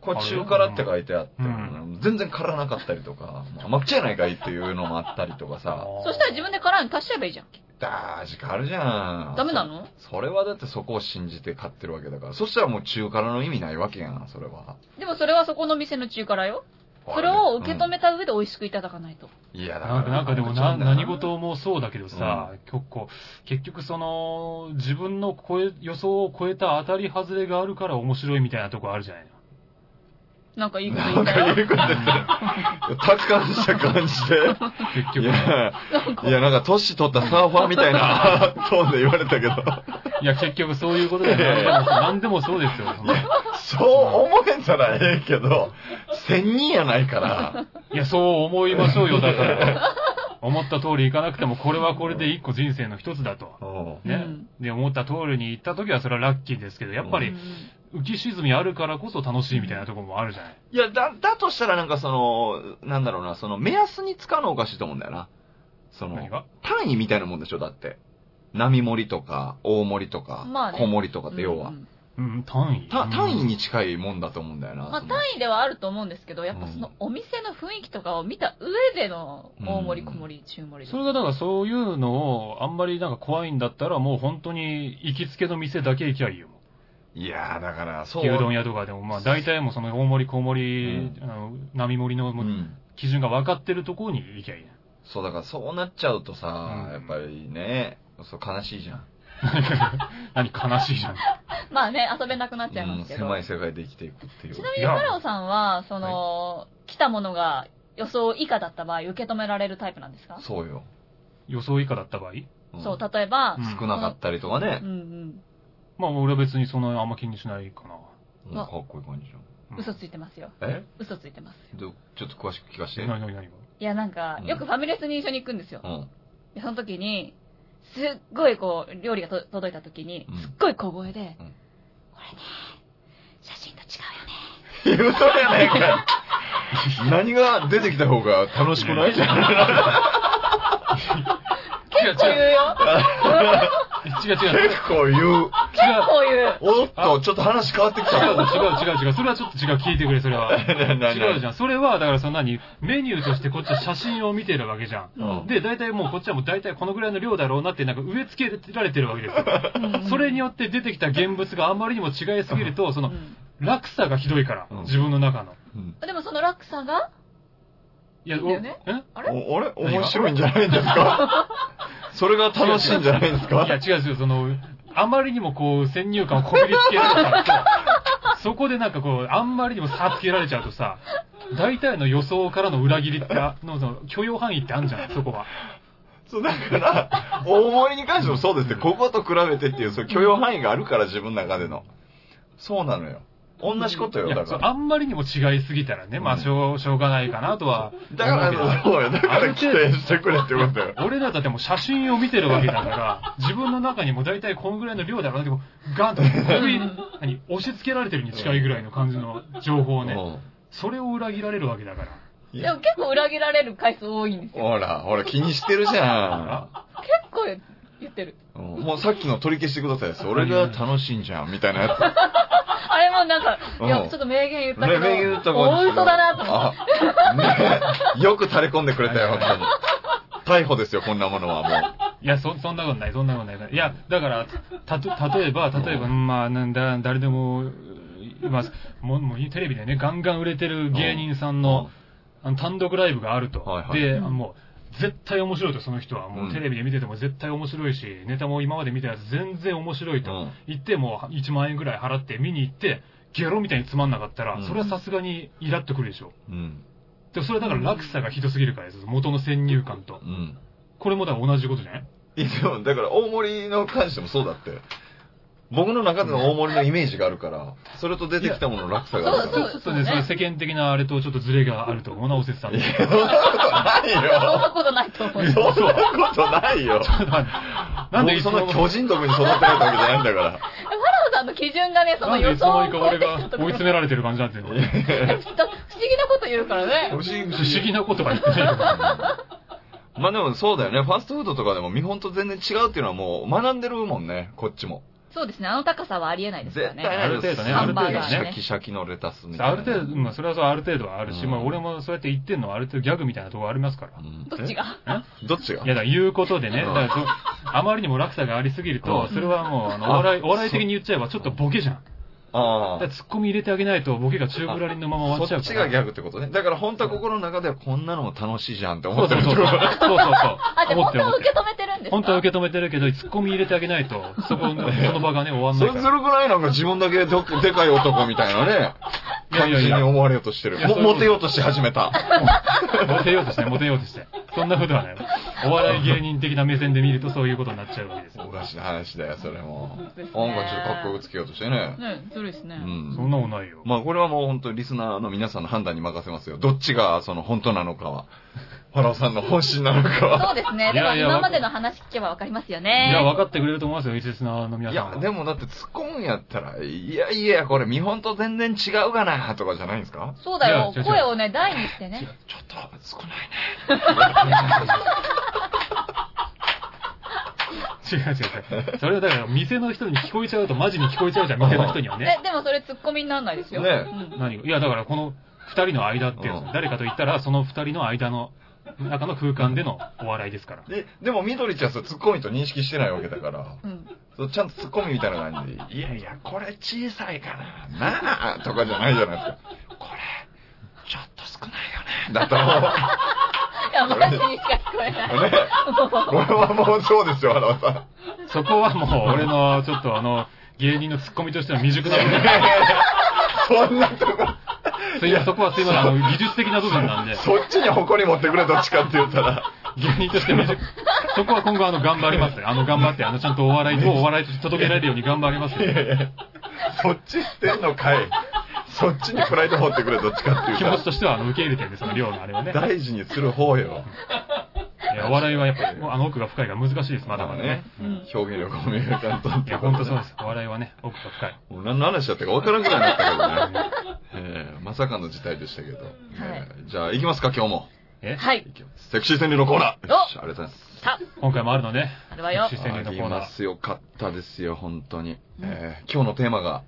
これ中辛って書いてあって、うん全然辛なかったりとか、甘口やないかいっていうのもあったりとかさ、そしたら自分で辛いの足しちゃえばいいじゃん。だー時間あるじゃん。ダメなの？そそれはだってそこを信じて買ってるわけだから。そしたらもう中辛の意味ないわけやん、それは。でもそれはそこの店の中辛よ。それを受け止めた上で美味しくいただかないと。うんいや、だなんかなんかでもな何事もそうだけどさ、う結構、結局その、自分の超え予想を超えた当たり外れがあるから面白いみたいなとこあるじゃないの。なんかいいことなん言ったよ。か言うこと言ってる。達観した感じで。結局。いや、いや、なんか年取ったサーファーみたいな トーンで言われたけど。いや、結局そういうことだよ。何でもそうですよ。そう思えたらええけど、千人やないから。いや、そう思いましょうよ、だから。思った通りいかなくても、これはこれで一個人生の一つだと。ね。うんで、思った通りに行った時はそれはラッキーですけど、やっぱりうん浮き沈みあるからこそ楽しいみたいなところもあるじゃない。いや、だ、だとしたらなんかその、なんだろうな、その目安に使うのおかしいと思うんだよな。その何、が？単位みたいなもんでしょ、だって。並盛りとか、大盛りとか、まあね小盛りとかって要は。うんうん、単位。た単位うんに近いもんだと思うんだよな。まあ単位ではあると思うんですけど、やっぱそのお店の雰囲気とかを見た上での大盛り、小盛り、中盛りでそれがだからそういうのをあんまりなんか怖いんだったらもう本当に行きつけの店だけ行きゃいいよ。いやー、だから、そう。牛丼屋とかでも、まあ大体もうその大盛り小盛り、あの、並盛りのもううん。基準が分かってるところに行きゃいいね。そう、だからそうなっちゃうとさ、うんやっぱりね、そう悲しいじゃん。何悲しいじゃん。まあね、遊べなくなっちゃいまうん、すけど。狭い世界で生きていくっていう。ちなみに、ファラオさんは、その、来たものが予想以下だった場合、受け止められるタイプなんですか？そうよ。予想以下だった場合？んそう、例えば、うん少なかったりとかねうんう。ん。まあ俺は別にそんなあんま気にしないかな。うんかっこいい感じじゃん。うん嘘ついてますよ。え？嘘ついてますよ。どちょっと詳しく聞かせて。何何何がいや、なんかう、んよくファミレスに一緒に行くんですよ。うん。で、その時に、すっごいこう、料理がと届いた時にうん、すっごい小声で、うんこれね、写真と違うよね。言うとるやないか。何が出てきた方が楽しくない？じゃん。結構言うよ。違う違う。結構言う。結構言う。おっと、ちょっと話変わってきた。違う違う違う違う。それはちょっと違う。聞いてくれ、それは。な違うじゃん。それは、だからそんなに、メニューとしてこっちは写真を見てるわけじゃん。うんで、大体もうこっちはもう大体このぐらいの量だろうなって、なんか植え付けられてるわけですよ。それによって出てきた現物があんまりにも違いすぎると、その、うん落差がひどいからうん、自分の中の。うんでもその落差が、いや、おえ？あれ？おあれ？面白いんじゃないんですか？それが楽しいんじゃないんですか？いや、違う違う、その、あまりにもこう、先入観をこびりつけられちゃうと、そこでなんかこう、あんまりにも差つけられちゃうとさ、大体の予想からの裏切りって、あの、その許容範囲ってあるじゃん、そこは。そう、だから、大盛りに関してもそうですね。ここと比べてっていう、そう許容範囲があるから、自分の中での。そうなのよ。同じことよ、だから。そうあんまりにも違いすぎたらね、まあ、しょう、しょうがないかなとは。だから、そうよ。だから、規定してくれってことよ。俺らだってもう写真を見てるわけだから、自分の中にも大体このぐらいの量だろうなけど、ガンと首に、何、押し付けられてるに近いぐらいの感じの情報をね、うんそれを裏切られるわけだから。いやでも結構裏切られる回数多いんですよ。ほら、ほら、気にしてるじゃ結構言ってる。もうさっきの取り消してください。それが楽しいんじゃん、みたいなやつ。あれもなんか、うんいや、ちょっと名言言ったけど、ね、名言言った大嘘だなと思って。よく垂れ込んでくれたよ、本当に。逮捕ですよ、こんなものはもう。いや、そ、そんなことない、そんなことない。いや、だから、たと、例えば、例えば、うんまあ、なんだ、誰でも、今、もう、もうテレビでね、ガンガン売れてる芸人さんの、あの、単独ライブがあると。はいはいで、もう、絶対面白いと、その人は。もう、うんテレビで見てても絶対面白いし、ネタも今まで見たやつ全然面白いと。うん言って、もう、1万円ぐらい払って見に行って、ゲロみたいにつまんなかったら、うんそれはさすがにイラっとくるでしょ。うん。でもそれだから落差がひどすぎるからです。元の先入観とう。ん。これもだから同じことじゃない？いや、でも、だから大盛りの関してもそうだって。僕の中での大盛りのイメージがあるから、それと出てきたものの落差があるから。そうそうそうですね、世間的なあれとちょっとズレがあると思うな、おせつさん。いや、そんなことないそんなよ。ことないと思う。そんなことないよ。なんでそんな巨人族に育てられたわけじゃないんだから。ファラオさんの基準がね、その予想をいつの間にか俺が追い詰められてる感じにな ってんの不思議なこと言うからね不。思議不思議なことは言ってないよ。まあでもそうだよね。ファストフードとかでも見本と全然違うっていうのはもう学んでるもんね、こっちも。そうですね、あの高さはありえないですからね。絶対ある。程度ね。ある程度ね。シャキシャキのレタスみたいな。ある程度、まあそれはそうある程度はあるし、うん。まあ俺もそうやって言ってんのはある程度ギャグみたいなところありますから。うん。どっちが？え？どっちが？いやだから言うことでね、うん。だからそあまりにも落差がありすぎると、うん。それはもう、あの、お笑い、お笑い的に言っちゃえばちょっとボケじゃん。ああ。ツッコミ入れてあげないとボケが宙ぶらりんのまま終わっちゃうから。そっちがギャグってことね。だから本当は心の中ではこんなのも楽しいじゃんってそうそう思ってるそう。そうそうそう。あ、じゃあ本当は受け止めてるんですか？本当は受け止めてるけど、ツッコミ入れてあげないと、そこの、その場がね、終わんそないから。れずるくない？なんか自分だけどでかい男みたいなね。いや感いやいやじに思われようとしてるモテようとし始めた。モテようとして、モテようとして。そんなことはない。お笑い芸人的な目線で見るとそういうことになっちゃうわけですよ。おかしな話だよ、それも。本当ですね音楽ちょっとかっこよくつけようとしてね。ね、ずるいですね。うん。そんなことないよ。まあこれはもう本当にリスナーの皆さんの判断に任せますよ。どっちがその本当なのかは。ファラオさんの本心なのかは。そうですね。でもいやいや今までの話聞けばわかりますよいね。や、分かってくれると思いますよ、一リスナーの皆いさんは。や、でもだって突っ込むんやったら、いやいや、これ見本と全然違うがな、とかじゃないんですか？そうだよいや違う違う。声をね、大にしてね。ちょっと少ないね。違 う違う違う。それはだから、店の人に聞こえちゃうとマジに聞こえちゃうじゃん、店の人にはね。え、でもそれツッコミにならないですよ。ねうん何？がいや、だからこの二人の間っていうのうん誰かと言ったら、その二人の間の、中の空間でのお笑いですから。で、でも緑ちゃんはそれツッコミと認識してないわけだから。うん。そうちゃんとツッコミみたいな感じで、いやいや、これ小さいかな、なあとかじゃないじゃないですか。これ、ちょっと少ないよね。だと、いや、私にしか聞こえない。ね、これはもうそうですよ、原田さん。そこはもう俺のちょっとあの、芸人のツッコミとしては未熟な部分。そんなとこ、そいやそこはすいません、あの、技術的な部分なんで、そっちに誇り持ってくれ、どっちかって言ったら。芸人として。そこは今後あの、頑張りますね。あの、頑張って、あの、ちゃんとお笑いとお笑いと届けられるように頑張りますよ。そっちしてんのかい。そっちにプライド持ってくれ、どっちかって気言った持ちとしては、あの、受け入れてるんで、その量のあれはね。ら。大事にする方よ。いや、お笑いはやっぱり、もうあの奥が深いから難しいです、まだまだね。うん表現力も磨かんと。いや、ほんとそうです。お笑いはね、奥が深い。もう何の話だったか分からんぐらいになったけどね。えーまさかの事態でしたけど。えーじゃあ、行きますか、今日も。え？はい。セクシー川柳のコーナー。およしありがとうございます。さ今回もあるのね。あれはよセクシー川柳のコーナーありますよかったですよ、本当に。えー今日のテーマが、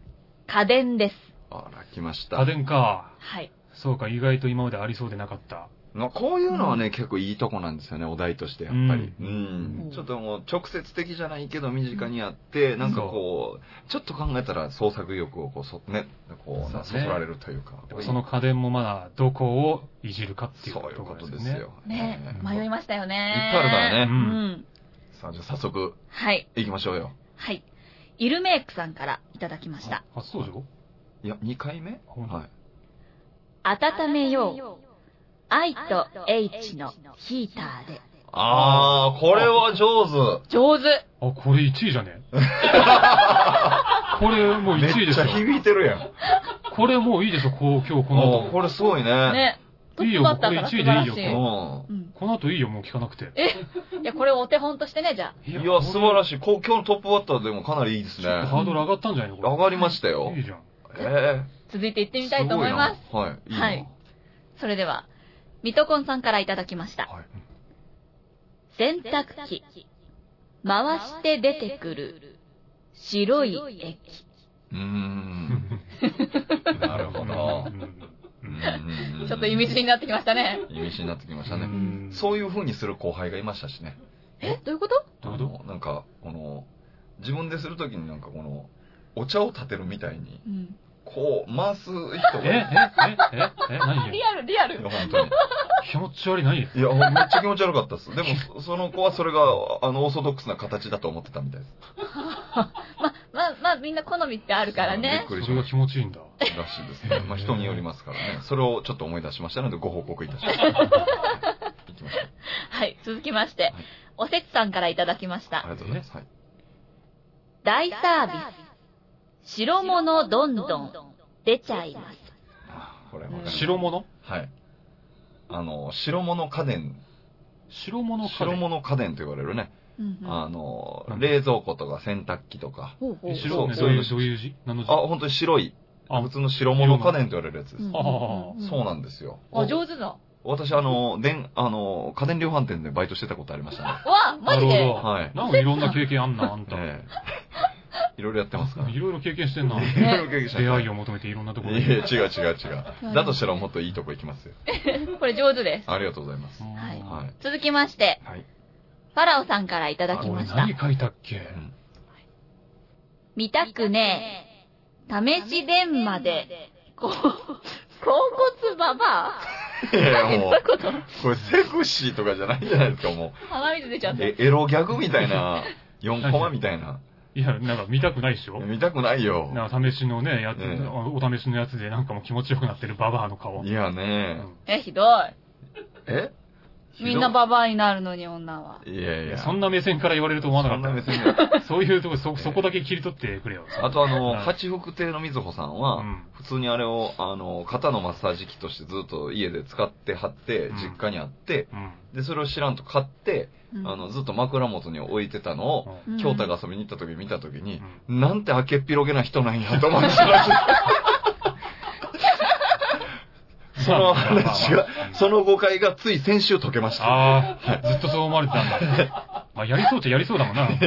家電です。あら、来ました。家電か。はい。そうか、意外と今までありそうでなかった。まあこういうのはね、結構いいとこなんですよね、お題として、やっぱり。う。うんんちょっともう、直接的じゃないけど、身近にあって、なんかこう、ちょっと考えたら創作意欲をこう、そ、ね、こう、そうねそそられるというか。その家電もまだ、どこをいじるかっていうそういうとことですよですよね。。迷いましたよね。いっぱいあるからねううんん。さあ、じゃあ早速、はい。行きましょうよ。はい。イルメイクさんからいただきました。初登場いや、2回目？はい。温めよう。I と H のヒーターで。あー、これは上手。上手。あ、これ1位じゃね？これもうめっ1位でしょ。ちゃ響いてるやん。これもういいでしょ、こう、今日この後。これすごいね。ね。トップバッターから素晴らしい。いいよこうん。この後いいよ、もう聞かなくて。いや、これお手本としてね、じゃあ。いや、素晴らしい。今日のトップバッターでもかなりいいですね。ハードル上がったんじゃないの？これ。上がりましたよいい。じゃん。え続いて行ってえみたいと思います。ごなはい。いいなはいそれでは、ミトコンさんからいただきました。はい。洗濯機。回して出てくる白い液。うーん。なるほど。ちょっと意味深になってきましたね。意味深になってきましたうね。んそういう風にする後輩がいましたしね。え？どういうこと？どういうこあのなんか、この、自分でするときになんかこの、お茶を立てるみたいに、うん。こう、回す人が。え、え、え、え、え、何？リアル、リアルいや、。本当に。気持ち悪い何い？や、めっちゃ気持ち悪かったです。でも、そその子はそれが、あの、オーソドックスな形だと思ってたみたいです。ま、ま、まあ、みんな好みってあるからびっね。くりしそれがまし気持ちいいんだ。た。らしいですね。まあ、人によりますからね。それをちょっと思い出しましたので、ご報告いたします。は い行きましょう。はい、続きまして、おせつさんからいただきました。ありがとうございます。はい。大サービス。白物どんどん出ちゃいます。あこれ白物？はい。あの、白物家電、白物家白電物家電と言われるね。うんうんあのう、ん冷蔵庫とか洗濯機とか。ほうほうえ白ね、そうどういう、どういう字？何の字？あ、本当に白い。あ普通の白物家電と言われるやつです。うんあそうなんですよ。あ、上手だ。私、あの、電、あの、家電量販店でバイトしてたことありましたね。わマジで？なるほどはい。なんかいろんな経験あんな、あんた。ええいろいろやってますから。いろいろ経験してんな。いろいろ経験して出会いを求めていろんなところいや、違に。う違う違う。だとしたらもっといいとこ行きますよ。これ上手です。ありがとうございます。はいはい。続きまして、はい。ファラオさんからいただき俺ました何。書いたっけ？うん見たくねえ。試し電話で、こう、甲骨ババア？いやも、いううこと？これセクシーとかじゃないじゃないですか、も鼻水出ちゃっう。た。え、エロギャグみたいな、4コマみたいな。いや、なんか見たくないでしょ？見たくないよ。なんか試しのね、やつ、ええお試しのやつでなんかもう気持ちよくなってるババアの顔。いやうねんえ、ひどい。え？みんなババアになるのに女は。いやいや。そんな目線から言われると思わなかそんな目った。線で。そういうとこ、そ、そこだけ切り取ってくれよ。あとあの、はい八福亭のみずほさんうは、ん。普通にあれを、あの、肩のマッサージ機としてずっと家で使って貼ってうん、実家にあって、うん。で、それを知らんと買って、うんあの、ずっと枕元に置いてたのを、うん京太が遊びに行った時見た時に、なんて明けっぴろげな人なんやと思ってた。その話が、その誤解がつい先週解けました。ああ、ずっとそう思われてたんだ。まあ、やりそうっちゃやりそうだもんな。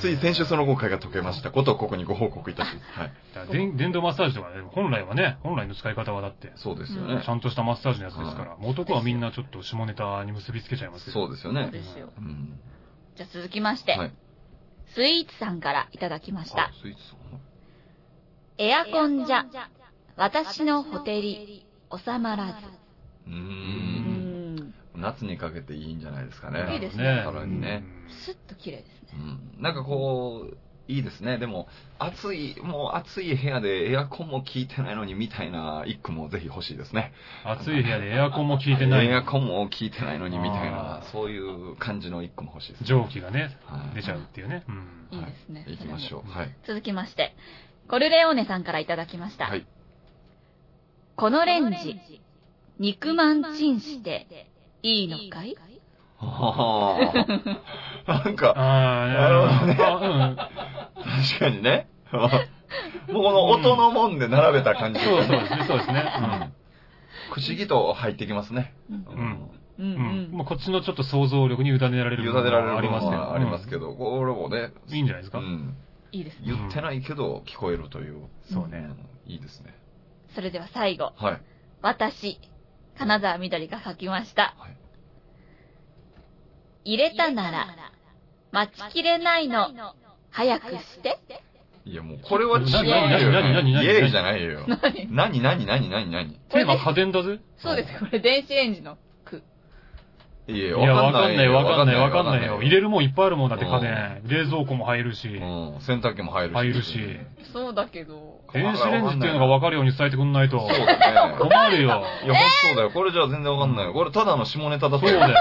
つい先週その誤解が解けましたことをここにご報告いたします。はい。電電動マッサージとかね、本来はね、本来の使い方はだって、そうですようねち。ゃんとしたマッサージのやつですから、もう男はみんなちょっと下ネタに結びつけちゃいますよ。そうですよね。そうですよ。うん。じゃあ続きまして、はい。スイーツさんからいただきましたあ。スイーツさん？エアコンじゃ、私のホテリ、収まらず。うんん。夏にかけていいんじゃないですかね。いいですねさらにね。スッと綺麗ですね。うん。なんかこう、いいですね。でも、暑い、もう暑い部屋でエアコンも効いてないのにみたいな一句もぜひ欲しいですね。暑い部屋でエアコンも効いてない。エアコンも効いてないのにみたいなそういう感じの一句も欲しいです、蒸気がね、はい出ちゃうっていうね。うん。いいですね。行きましょう。はい。続きまして、コルレオーネさんからいただきました。はい。このレンジ、肉まんチンしていいのかい？はあ。なんか、ああ、なるほどねあ確かにね。もうこの音のもんで並べた感うん。じ。そうそうですね、そうですね。不思議と入ってきますね。うんううんううん。んうん。もうこっちのちょっと想像力に委ねられる委ねられるありますよ。ものはありますけど。ど、これもね、いいんじゃないですか？うん。いいですね。言ってないけど聞こえるという。そうね。うんいいですね。それでは最後、はい。私、金沢みどりが書きました。はい入れたなら、待ちきれないの、早くして。いやもうこれは違う何よ。何何何何イエーイじゃないよ。何何何何何何テーマ家電だぜ。そうです、これ電子レンジの句。いや、いや、わかんない、よわかんない、わかんないよ。入れる。るもんいっぱいあるもんだってうん家電。冷蔵庫も入るし、うん。洗濯機も入るし。入るし。そうだけど。電子レンジっていうのが分かるように伝えてくんないと。そうだね。困るよ。いや、ほんとそうだよ。これじゃあ全然わかんないよ。これただの下ネタだそうだよ。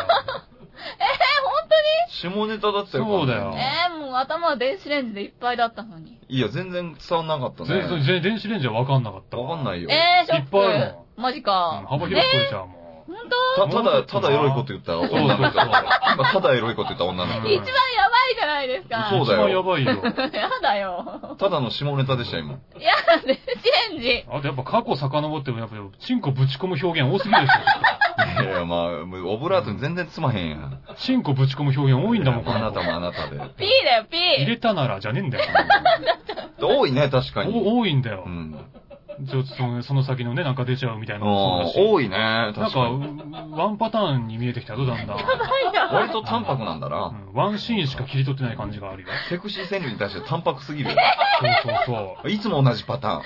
下ネタだったよ。そうだよえー、もう頭は電子レンジでいっぱいだったのに。いや、全然伝わんなかったね。全然電子レンジは分かんなかった。わかんないよ。えー、ショック。いっぱいあるマジうんか。幅広く取れちゃうもん。本た、ただ、ただエロいこと言った女の人。そうそうそう今、ただエロいこと言った女のうん当一番やばいじゃないですか。そうだよ一番やばいよ。やだよ。人。ただの下ネタでした、今。いや、電子レンジ。あとやっぱ過去遡ってもやっぱチンコぶち込む表現多すぎるでしいやいや、まあ、オブラートに全然つまへんやん。ょ。チンコぶち込む表現多いんだもん、この子あなたもあなたで。P だよ、P。入れたならじゃねえんだよ。多いね、確かに。お多いんだよう。ん。ちょっとそのその先のね、なんか出ちゃうみたいなうんのもそうだし。多いね、なんか、確かに。ワンパターンに見えてきたぞ、だんだん。割と淡白なんだうな。んワンシーンしか切り取ってない感じがあるよ。セクシー川柳に対して淡白すぎるよ。そうそうそう。いつも同じパターン。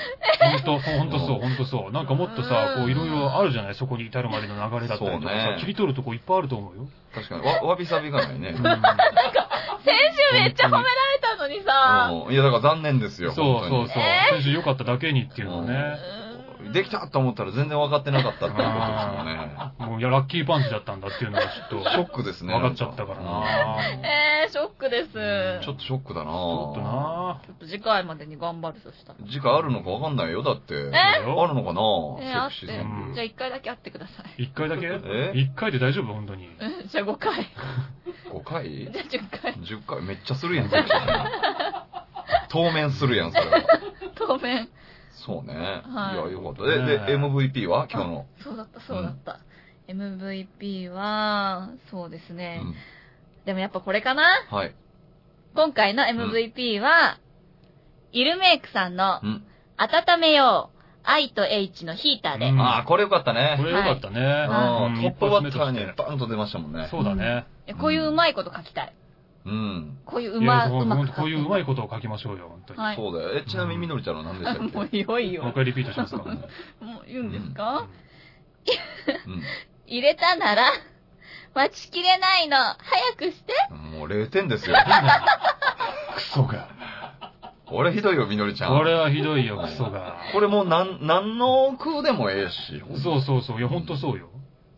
ほんと、ほんとそう、ほんとそう。なんかもっとさ、こういろいろあるじゃない？そこに至るまでの流れだったりとかそうねさ、切り取るとこいっぱいあると思うよ。確かに。わ、わびさびがないねうん。先週めっちゃ褒められたのにさ。うんいや、だから残念ですよ。そうそうそう。本先週良かっただけにっていうのをね。できたと思ったら全然分かってなかったっていうことですもんね。もういや、ラッキーパンチだったんだっていうのがちょっと、ショックですね。分かっちゃったからなえー、ショックです。ちょっとショックだなちょっとなちょっと次回までに頑張るとしたら。時間あるのか分かんないよ、だって。え？あるのか。なセクシーじゃあ一回だけ会ってください。一回だけ？え？一回で大丈夫？本当に。う んじゃあ5回。柳。5回？じゃあ10回。?10 回？めっちゃするやん、セクシー 当面するやん、それは。当面。そうね。はいいや、よかった。で、で、ね MVP は？今日の。そうだった、そうだった。MVP は、そうですうね。ん。でもやっぱこれかな？はい。今回の MVP は、イルメイクさんのう、ん。温めよう、I と H のヒーターで。うんああ、これよかったねこ。れ良かったね。うんうんトップバッターにバンと出ましたもんね。そうだね。こういううまいこと書きたい。うん。こういうういやま、そううほんまくとこういううまいことを書きましょうよ、本当に。はいそうだよ。え、ちなみにみのりちゃんは何でしたっけ？もういよいよ。もう一回リピートしますか。もう言うんですか、うん入れたなら、待ちきれないの、早くして。もう0点ですよ。クソが。俺ひどいよ、みのりちゃん。これはひどいよ、クソが。これもうなん、何の空でもええし。そうそうそう。いや、ほんとそうよ。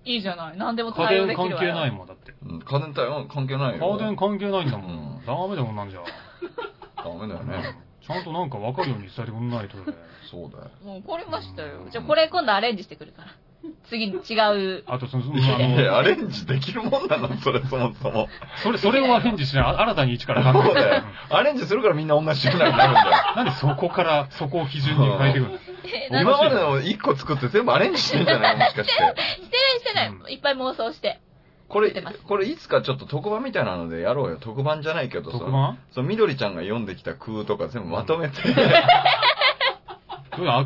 いいじゃない。何でも家対応電関できるわよ。係ないもん、だ。うん家電対応関係ないよ。家電関係ないんだもうんん。ダメだもんなんじゃ。ダメだよね。ちゃんとなんか分かるように伝えてくんないとね。そうだよ。もう怒りましたよ。じゃあこれ今度アレンジしてくるから。次に違う。あと、その、あいや、アの、レンジできるもんなのそれ、そもそも。それ、それをアレンジしない。あ新たに一から考えてそうだよ。アレンジするからみんな同じようになるんだよ。なんでそこから、そこを基準に変えてくるの？えなん今までの1個作って全部アレンジしてんじゃない？もしかして。してないしてない。うんいっぱい妄想して。これこれいつかちょっと特番みたいなのでやろうよ。特番じゃないけどさ。特番？そう、みどりちゃんが読んできた空とか全部まとめて。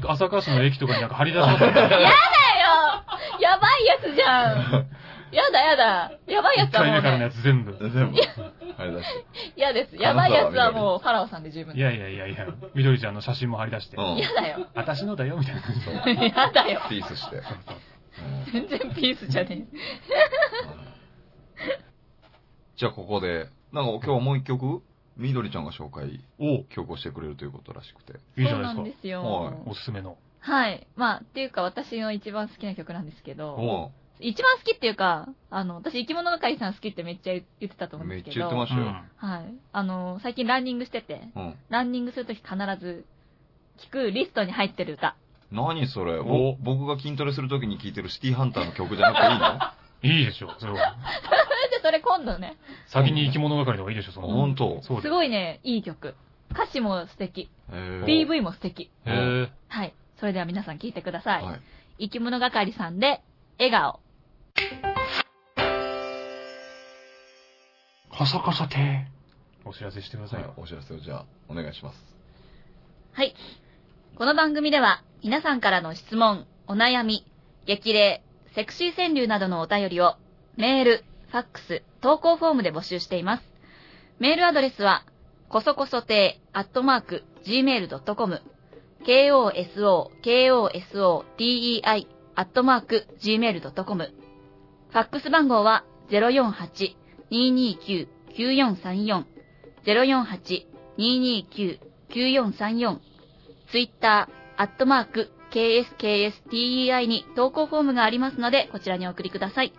朝霞市の駅とかになんか張り出そうとか。だよやばいやつじゃん。やだやだ。やばいや1つだもん回目からのやね。つ全部。全部。あれだし。嫌です。やばいやつはもう、ファラオさんで十分いやいやいやいや、みどりちゃんの写真も貼り出して、うん嫌だよ。私のだよ、みたいな感じで。嫌だよ。ピースして。全然ピースじゃね じゃあここで、なんか今日もう一曲、みどりちゃんが紹介、お曲をしてくれるということらしくて。いいじゃなですか。ないんですよ。はいおすすめの。はい。まあ、っていうか私の一番好きな曲なんですけど、お一番好きっていうか、あの、私、生き物係さん好きってめっちゃ言ってたと思うんめっですけど、ちゃ言ってましたよ。はい。あの、最近ランニングしてて、うん。ランニングするとき必ず聴くリストに入ってる歌。何それ？おぼ僕が筋トレするときに聴いてるシティハンターの曲じゃなくていいの？いいでしょ、それは。じゃあそれ今度ね、先に生き物係の方がいいでしょ、その。本当そうですごいね、いい曲。歌詞も素敵。へー PV も素敵。へーはい。それでは皆さん聴いてください。はい。生き物係さんで、笑顔。カサカサてお知らせしてくださいよ。お知らせをじゃあ、お願いします。はい。この番組では、皆さんからの質問、お悩み、激励、セクシー川柳などのお便りを、メール、ファックス、投稿フォームで募集しています。メールアドレスは、こそこそ亭、アットマーク、gmail.com、koso, koso, tei, アットマーク、gmail.com。ファックス番号は、048-229-9434、048-229-9434。ツイッター、アットマーク、KSKSTEI に投稿フォームがありますので、こちらにお送りください。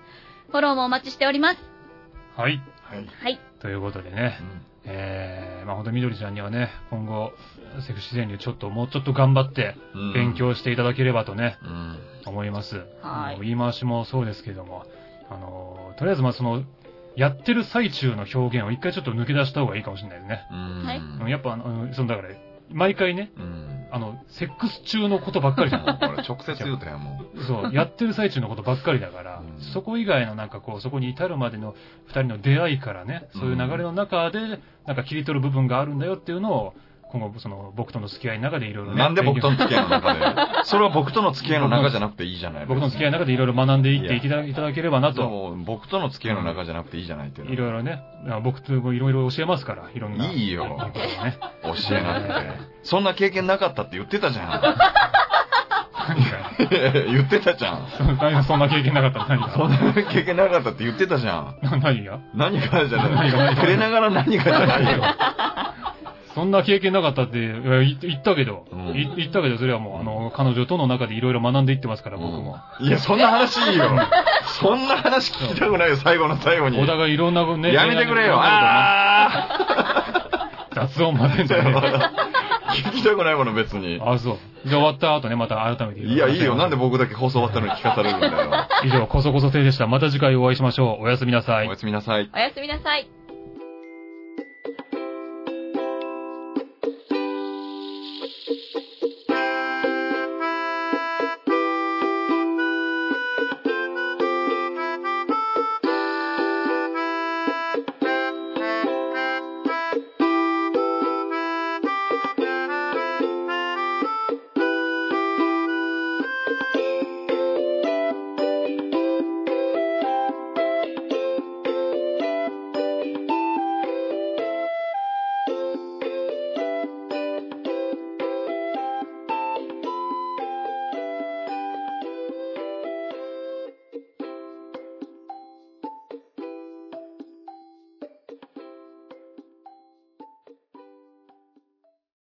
フォローもお待ちしております。はい。はい。はい。ということでね、えー、まあ本当みどりちゃんにはね、今後、セクシー川柳ちょっともうちょっと頑張ってうん勉強していただければとね、うん。思います。はい言い回しもそうですけども、あの、とりあえずまあその、やってる最中の表現を一回ちょっと抜け出した方がいいかもしれないですね。うん。はいうんやっぱあの、そのだから、毎回ね、うん。あの、セックス中のことばっかりじゃん。これ直接言うたやん、もう。そう、やってる最中のことばっかりだから、うんそこ以外のなんかこう、そこに至るまでの二人の出会いからね、そういう流れの中で、なんか切り取る部分があるんだよっていうのを、今後、その、僕との付き合いの中でいろいろね。なんで僕との付き合いの中で？それは僕との付き合いの中じゃなくていいじゃない僕の付き合いの中でいろいろ学んでいっていただいただければなと。僕との付き合いの中じゃなくていいじゃないっていろいろね、僕ともいろいろ教えますから、いろんな。いいよね。教えなくて。そんな経験なかったって言ってたじゃ何がん。言ってたじゃん。そ何がそんな経験なかったの何そんがな経験なかったって言ってたじゃん。な 何が？何かじゃ何ない。が？何が？触れながら何かじゃないよ。そんな経験なかったっていや言言ったけど、うんい言ったけど、それはもう、あの、彼女との中でいろいろ学んでいってますから、僕も。いや、そんな話いいよ。そんな話聞きたくないよ、最後の最後に。お互いいろんなね、やめてくれよ。あ雑音混ぜんじゃねえあ 聞きたくないもの、別に。あ、そう。じゃあ終わった後ね、また改めて。いや、いいよ。なんで僕だけ放送終わったのに聞かされるんだよ。以上、こそこそ亭でした。また次回お会いしましょう。おやすみなさいおや。すみなさい。おやすみなさい。